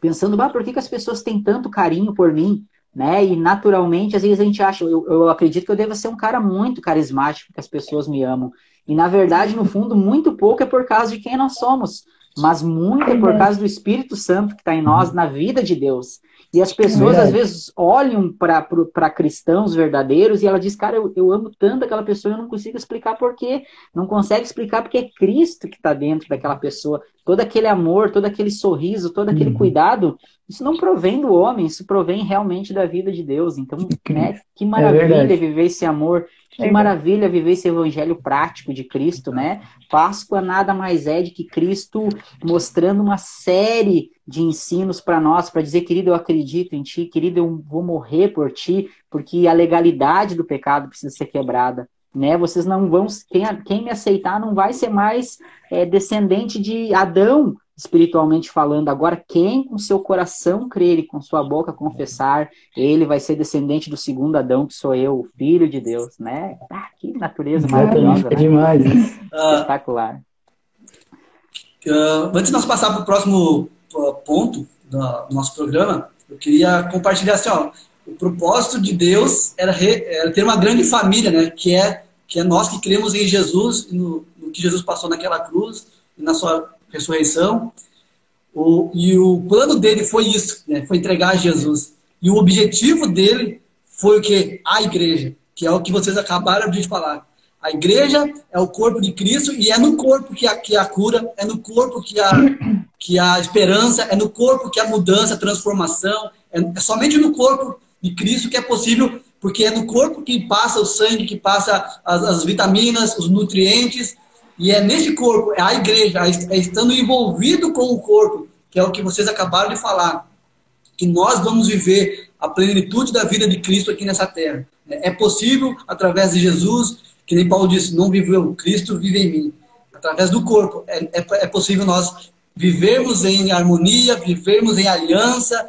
pensando, ah, por que, que as pessoas têm tanto carinho por mim? Né? E naturalmente, às vezes a gente acha, eu, eu acredito que eu devo ser um cara muito carismático, que as pessoas me amam. E na verdade, no fundo, muito pouco é por causa de quem nós somos, mas muito é por causa do Espírito Santo que está em nós, na vida de Deus. E as pessoas, às vezes, olham para cristãos verdadeiros e ela diz, cara, eu, eu amo tanto aquela pessoa, eu não consigo explicar por quê. Não consegue explicar porque é Cristo que está dentro daquela pessoa. Todo aquele amor, todo aquele sorriso, todo aquele uhum. cuidado, isso não provém do homem, isso provém realmente da vida de Deus. Então, né, que é maravilha é viver esse amor, que maravilha viver esse evangelho prático de Cristo, né? Páscoa nada mais é de que Cristo mostrando uma série de ensinos para nós, para dizer, querido, eu acredito em ti, querido, eu vou morrer por ti, porque a legalidade do pecado precisa ser quebrada. Né? Vocês não vão, quem, quem me aceitar não vai ser mais é, descendente de Adão, espiritualmente falando. Agora, quem com seu coração crer e com sua boca confessar, ele vai ser descendente do segundo Adão, que sou eu, o filho de Deus, né? Ah, que natureza maravilhosa. É né? demais. Espetacular. Uh, antes de nós passar para o próximo ponto do nosso programa, eu queria compartilhar assim, ó, o propósito de Deus era, re, era, ter uma grande família, né? Que é que é nós que cremos em Jesus, no, no que Jesus passou naquela cruz e na sua ressurreição. O, e o plano dele foi isso, né? Foi entregar a Jesus. E o objetivo dele foi o que a igreja, que é o que vocês acabaram de falar. A igreja é o corpo de Cristo e é no corpo que a, que a cura, é no corpo que a, que a esperança, é no corpo que a mudança, a transformação, é, é somente no corpo de Cristo que é possível, porque é no corpo que passa o sangue, que passa as, as vitaminas, os nutrientes, e é nesse corpo, é a igreja, é estando envolvido com o corpo, que é o que vocês acabaram de falar, que nós vamos viver a plenitude da vida de Cristo aqui nessa terra. É possível através de Jesus, que nem Paulo disse, não viveu Cristo, vive em mim. Através do corpo é, é, é possível nós vivermos em harmonia, vivermos em aliança,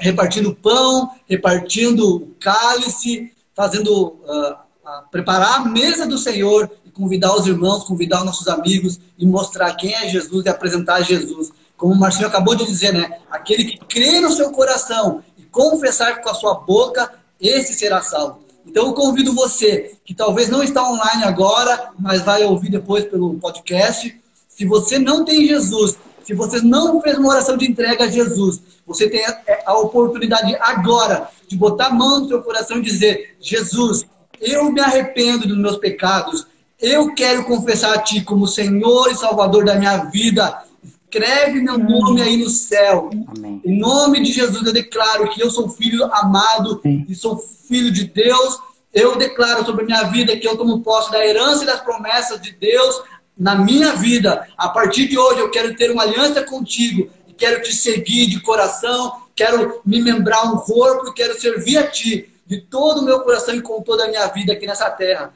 repartindo pão, repartindo cálice, fazendo uh, uh, preparar a mesa do Senhor convidar os irmãos, convidar os nossos amigos e mostrar quem é Jesus e apresentar Jesus. Como o Marcinho acabou de dizer, né? Aquele que crê no seu coração e confessar com a sua boca, esse será salvo. Então eu convido você, que talvez não está online agora, mas vai ouvir depois pelo podcast. Se você não tem Jesus, se você não fez uma oração de entrega a Jesus, você tem a, é, oportunidade agora de botar a mão no seu coração e dizer: Jesus, eu me arrependo dos meus pecados. Eu quero confessar a Ti como Senhor e Salvador da minha vida. Escreve meu nome aí no céu. Amém. Em nome de Jesus, eu declaro que eu sou filho amado Sim. e sou filho de Deus. Eu declaro sobre a minha vida que eu tomo posse da herança e das promessas de Deus na minha vida. A partir de hoje, eu quero ter uma aliança contigo quero te seguir de coração, quero me membrar um corpo e quero servir a ti de todo o meu coração e com toda a minha vida aqui nessa terra.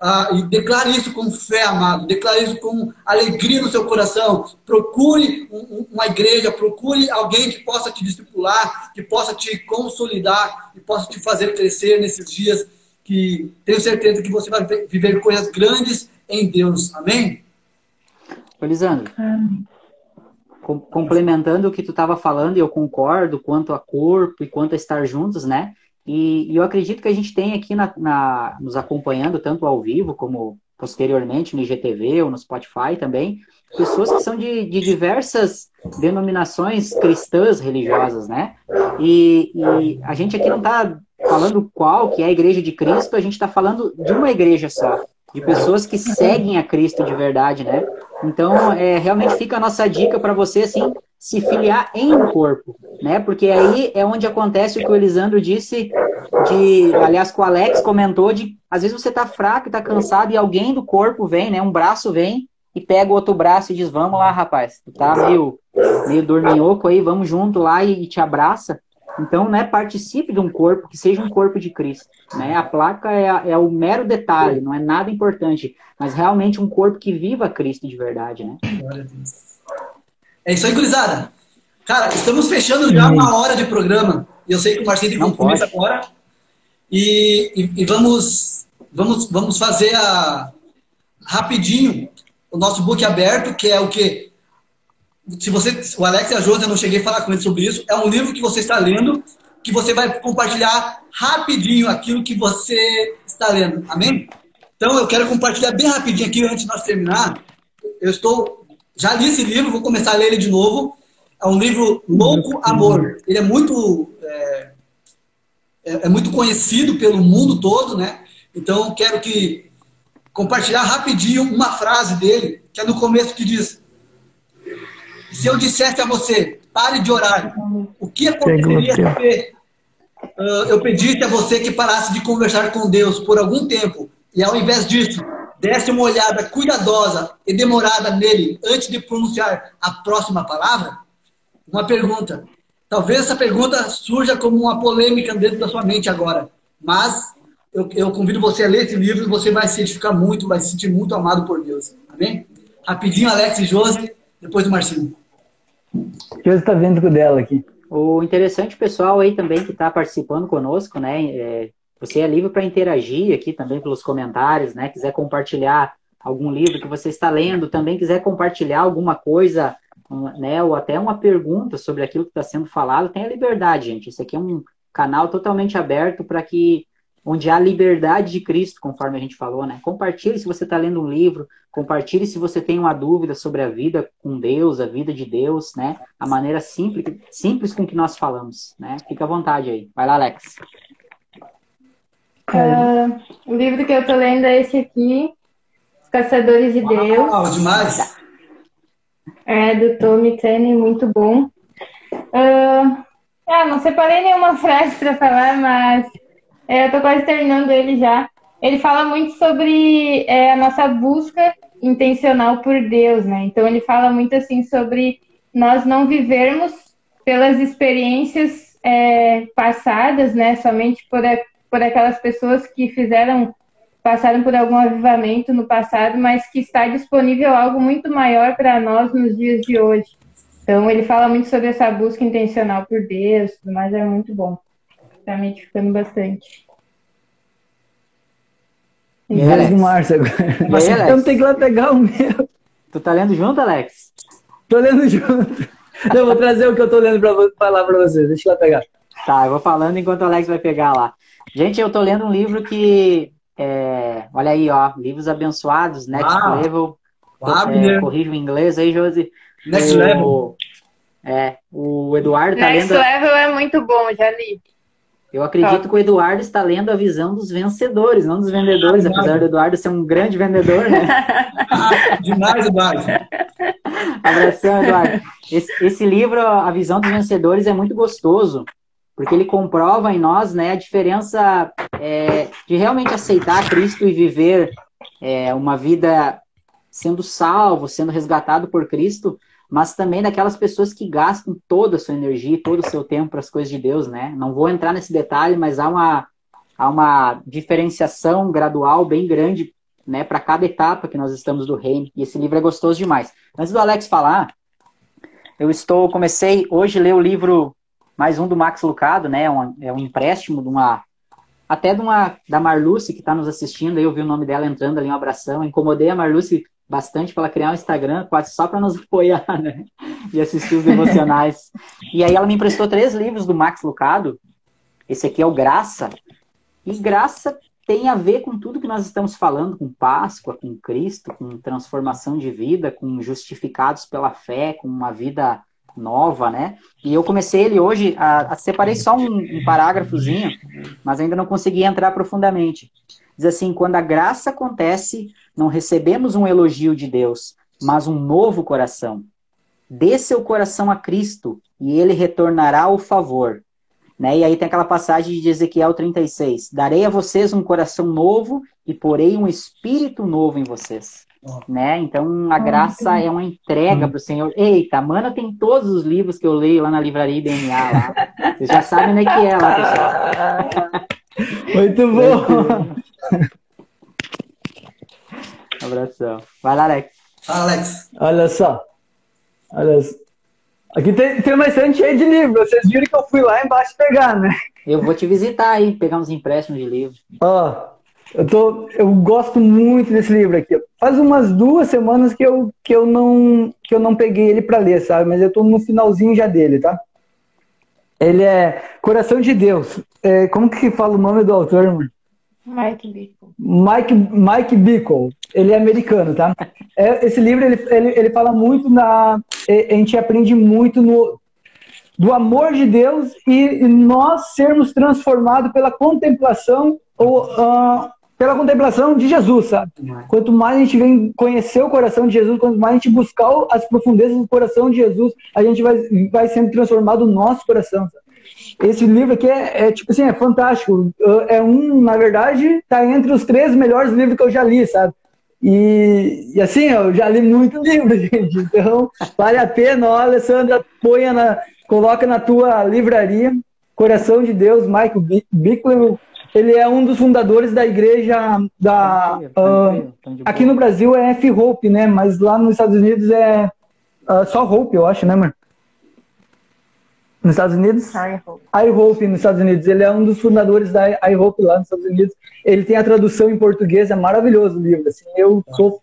Ah, e declare isso com fé, amado. Declare isso com alegria no seu coração. Procure um, uma igreja, procure alguém que possa te discipular, que possa te consolidar e possa te fazer crescer nesses dias. Que tenho certeza que você vai viver coisas grandes em Deus. Amém? Ô, Lisandro. Amém complementando o que tu estava falando, e eu concordo, quanto a corpo e quanto a estar juntos, né? E, e eu acredito que a gente tem aqui na, na, nos acompanhando, tanto ao vivo como posteriormente no IGTV ou no Spotify também, pessoas que são de, de diversas denominações cristãs religiosas, né? E, e a gente aqui não está falando qual que é a igreja de Cristo, a gente está falando de uma igreja só, de pessoas que seguem a Cristo de verdade, né? Então, é, realmente fica a nossa dica para você, assim, se filiar em um corpo, né? Porque aí é onde acontece o que o Elisandro disse, de, aliás, que o Alex comentou, de às vezes você tá fraco, tá cansado, e alguém do corpo vem, né? Um braço vem e pega o outro braço e diz, vamos lá, rapaz, tu tá meio, meio dorminhoco aí, vamos junto lá e, e te abraça. Então, né, participe de um corpo que seja um corpo de Cristo. Né? A placa é, é o mero detalhe, não é nada importante, mas realmente um corpo que viva Cristo de verdade. Né? É isso aí, gurizada. Cara, estamos fechando já uma hora de programa. Eu sei que o Marcinho tem compromisso agora. E, e, e, vamos, vamos, vamos fazer a, rapidinho o nosso book aberto, que é o que se você, o Alex e a Josi, eu não cheguei a falar com ele sobre isso, é um livro que você está lendo, que você vai compartilhar rapidinho aquilo que você está lendo. Amém? Então eu quero compartilhar bem rapidinho aqui antes de nós terminar. Eu estou já li esse livro, vou começar a ler ele de novo. É um livro Louco Amor. Ele é muito é, é, é muito conhecido pelo mundo todo, né? Então quero que compartilhar rapidinho uma frase dele que é no começo que diz se eu dissesse a você, pare de orar, o que aconteceria se uh, eu pedisse a você que parasse de conversar com Deus por algum tempo e ao invés disso, desse uma olhada cuidadosa e demorada nele antes de pronunciar a próxima palavra? Uma pergunta. Talvez essa pergunta surja como uma polêmica dentro da sua mente agora, mas eu, eu convido você a ler esse livro e você vai se edificar muito, vai se sentir muito amado por Deus. Amém? Rapidinho, Alex e Josi, depois do Marcinho. O que você está vendo com dela aqui? O interessante pessoal aí também que está participando conosco, né? É, você é livre para interagir aqui também pelos comentários, né? Quiser compartilhar algum livro que você está lendo, também quiser compartilhar alguma coisa, né? Ou até uma pergunta sobre aquilo que está sendo falado, tenha liberdade, gente. Esse aqui é um canal totalmente aberto para que onde há liberdade de Cristo, conforme a gente falou, né? Compartilhe se você está lendo um livro, compartilhe se você tem uma dúvida sobre a vida com Deus, a vida de Deus, né? A maneira simples, simples com que nós falamos, né? Fica à vontade aí. Vai lá, Alex. Uh, o livro que eu estou lendo é esse aqui, Os Caçadores de Deus. Uau, demais! É, do Tommy Tenney, muito bom. Uh, ah, não separei nenhuma frase para falar, mas é, eu tô quase terminando ele já. Ele fala muito sobre é, a nossa busca intencional por Deus, né? Então ele fala muito assim sobre nós não vivermos pelas experiências é, passadas, né? Somente por, a, por aquelas pessoas que fizeram passaram por algum avivamento no passado, mas que está disponível algo muito maior para nós nos dias de hoje. Então ele fala muito sobre essa busca intencional por Deus, mas é muito bom tá me edificando bastante. E do Márcio agora. Mas então tem que ir lá pegar o meu. Tu tá lendo junto, Alex? Tô lendo junto. Eu vou trazer o que eu tô lendo pra falar pra vocês. Deixa eu lá pegar. Tá, eu vou falando enquanto o Alex vai pegar lá. Gente, eu tô lendo um livro que. É, olha aí, ó. Livros abençoados, Next ah, Level. Claro, é, corrija o inglês aí, Josi. Next o, Level. É, o Eduardo tá Next lendo. Next Level é muito bom, já li. Eu acredito tá. que o Eduardo está lendo a visão dos vencedores, não dos vendedores, ah, apesar do Eduardo ser um grande vendedor, né? Demais, Eduardo. Abração, Eduardo. Esse, esse, livro, A Visão dos Vencedores, é muito gostoso, porque ele comprova em nós né, a diferença é, de realmente aceitar Cristo e viver é, uma vida sendo salvo, sendo resgatado por Cristo, mas também daquelas pessoas que gastam toda a sua energia, todo o seu tempo para as coisas de Deus, né? Não vou entrar nesse detalhe, mas há uma, há uma diferenciação gradual bem grande, né, para cada etapa que nós estamos do reino. E esse livro é gostoso demais. Antes do Alex falar, eu estou comecei hoje a ler o livro mais um do Max Lucado, né? É um, é um empréstimo de uma até de uma da Marluce que está nos assistindo, aí eu vi o nome dela entrando ali, um abração, incomodei a Marluce bastante para ela criar um Instagram, quase só para nos apoiar, né? De assistir os devocionais. e aí ela me emprestou três livros do Max Lucado. Esse aqui é o Graça. E Graça tem a ver com tudo que nós estamos falando, com Páscoa, com Cristo, com transformação de vida, com justificados pela fé, com uma vida nova, né? E eu comecei ele hoje, a, a separei só um, um parágrafozinho, mas ainda não consegui entrar profundamente. Diz assim: quando a graça acontece, não recebemos um elogio de Deus, mas um novo coração. Dê seu coração a Cristo e ele retornará o favor. Né? E aí tem aquela passagem de Ezequiel 36: Darei a vocês um coração novo e porei um espírito novo em vocês. Né? Então a graça é uma entrega hum. para o Senhor. Eita, a Mana tem todos os livros que eu leio lá na livraria IBMA. Lá. Vocês já sabem onde é que é lá, pessoal. Muito bom. Abração. Vai lá, Alex. Alex. Olha só. Olha só. Aqui tem, tem uma estante cheia de livros. Vocês viram que eu fui lá embaixo pegar, né? Eu vou te visitar aí, pegar uns empréstimos de livros. Ó, eu, tô, eu gosto muito desse livro aqui. Faz umas duas semanas que eu, que eu, não, que eu não peguei ele para ler, sabe? Mas eu tô no finalzinho já dele, tá? Ele é Coração de Deus. É, como que fala o nome do autor, mano? Mike Bickle. Mike, Mike Bickle. Ele é americano, tá? É, esse livro, ele, ele, ele fala muito na... A gente aprende muito no, do amor de Deus e, e nós sermos transformados pela contemplação ou uh, pela contemplação de Jesus, sabe? Quanto mais a gente vem conhecer o coração de Jesus, quanto mais a gente buscar as profundezas do coração de Jesus, a gente vai, vai sendo transformado no nosso coração. Sabe? Esse livro aqui é, é, tipo assim, é fantástico. É um, na verdade, tá entre os três melhores livros que eu já li, sabe? E, e assim, eu já li muito livro, gente. Então, vale a pena, ó, Alessandra, ponha na, coloca na tua livraria. Coração de Deus, Michael Bickler, ele é um dos fundadores da igreja da uh, aqui no Brasil é F Hope, né? Mas lá nos Estados Unidos é uh, só Hope, eu acho, né, mano? nos Estados Unidos? iHope nos Estados Unidos. Ele é um dos fundadores da iHope lá nos Estados Unidos. Ele tem a tradução em português, é maravilhoso o livro. Assim, eu sou,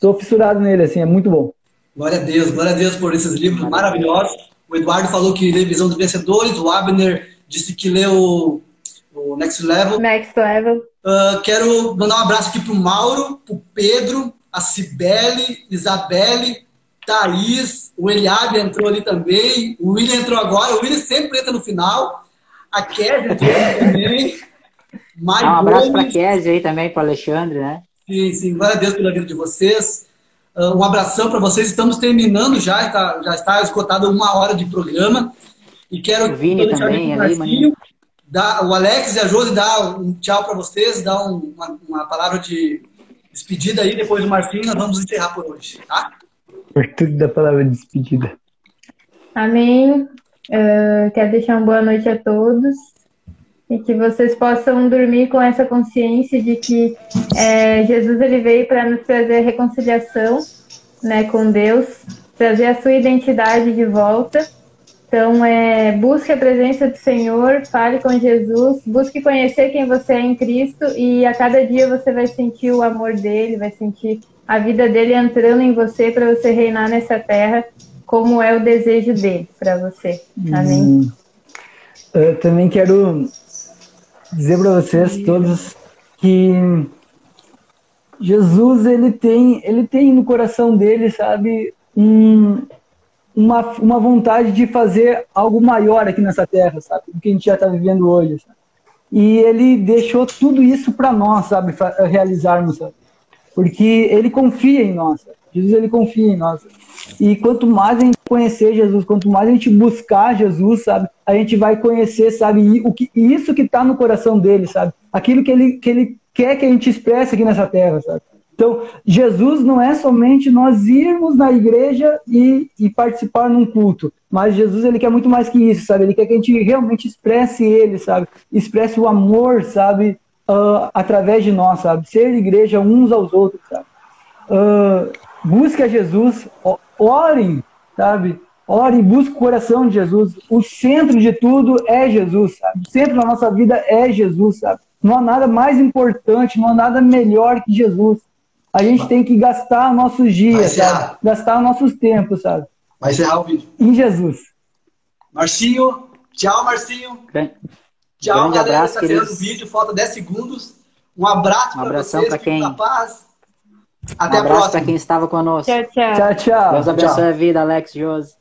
sou fissurado nele, assim, é muito bom. Glória a Deus, glória a Deus por esses livros maravilhosos. O Eduardo falou que lê Visão dos Vencedores, o Abner disse que leu o Next Level. Next Level. Uh, quero mandar um abraço aqui para o Mauro, para o Pedro, a Cibele, Isabelle, Thaís, o Eliabe entrou ali também, o William entrou agora, o William sempre entra no final, a Kézia entrou também. Mai um abraço para a Kézia aí também, para o Alexandre, né? Sim, sim, glória a Deus pela vida de vocês. Uh, um abração para vocês, estamos terminando já, está, já está esgotado uma hora de programa. E quero o Vini também, ali, Marcinho, dar, o Alex e a Josi dar um tchau para vocês, dar um, uma, uma palavra de despedida aí, depois do Marcinho, nós vamos encerrar por hoje, tá? Virtude da palavra de despedida. Amém. Uh, quero deixar uma boa noite a todos e que vocês possam dormir com essa consciência de que é, Jesus ele veio para nos trazer reconciliação né, com Deus, trazer a sua identidade de volta. Então, é, busque a presença do Senhor, fale com Jesus, busque conhecer quem você é em Cristo e a cada dia você vai sentir o amor dele, vai sentir a vida dele entrando em você para você reinar nessa terra, como é o desejo dele para você. Amém. Hum. Eu também quero dizer para vocês todos que Jesus ele tem ele tem no coração dele, sabe, um, uma, uma vontade de fazer algo maior aqui nessa terra, sabe, do que a gente já está vivendo hoje. Sabe? E ele deixou tudo isso para nós, sabe, realizarmos. Sabe? porque ele confia em nós. Jesus ele confia em nós. E quanto mais a gente conhecer Jesus, quanto mais a gente buscar Jesus, sabe, a gente vai conhecer, sabe, o que isso que está no coração dele, sabe, aquilo que ele que ele quer que a gente expresse aqui nessa terra, sabe. Então, Jesus não é somente nós irmos na igreja e, e participar num culto, mas Jesus ele quer muito mais que isso, sabe? Ele quer que a gente realmente expresse ele, sabe? Expresse o amor, sabe? uh, através de nós, sabe? Ser igreja uns aos outros, sabe? Uh, busque a Jesus, orem, sabe? Orem, busque o coração de Jesus. O centro de tudo é Jesus, sabe? O centro da nossa vida é Jesus, sabe? Não há nada mais importante, não há nada melhor que Jesus. A gente tem que gastar nossos dias, encerrar. sabe? Gastar nossos tempos, sabe? Vai encerrar o vídeo. Em Jesus. Marcinho, tchau, Marcinho. Grande- Tchau, Grande galera. abraço, tá o vídeo, falta 10 segundos. Um abraço Um para abração vocês, pra quem- na paz. Um Até a abraço próxima. para quem estava conosco. Tchau, tchau. Tchau, tchau. Deus abençoe a vida, Alex Josi.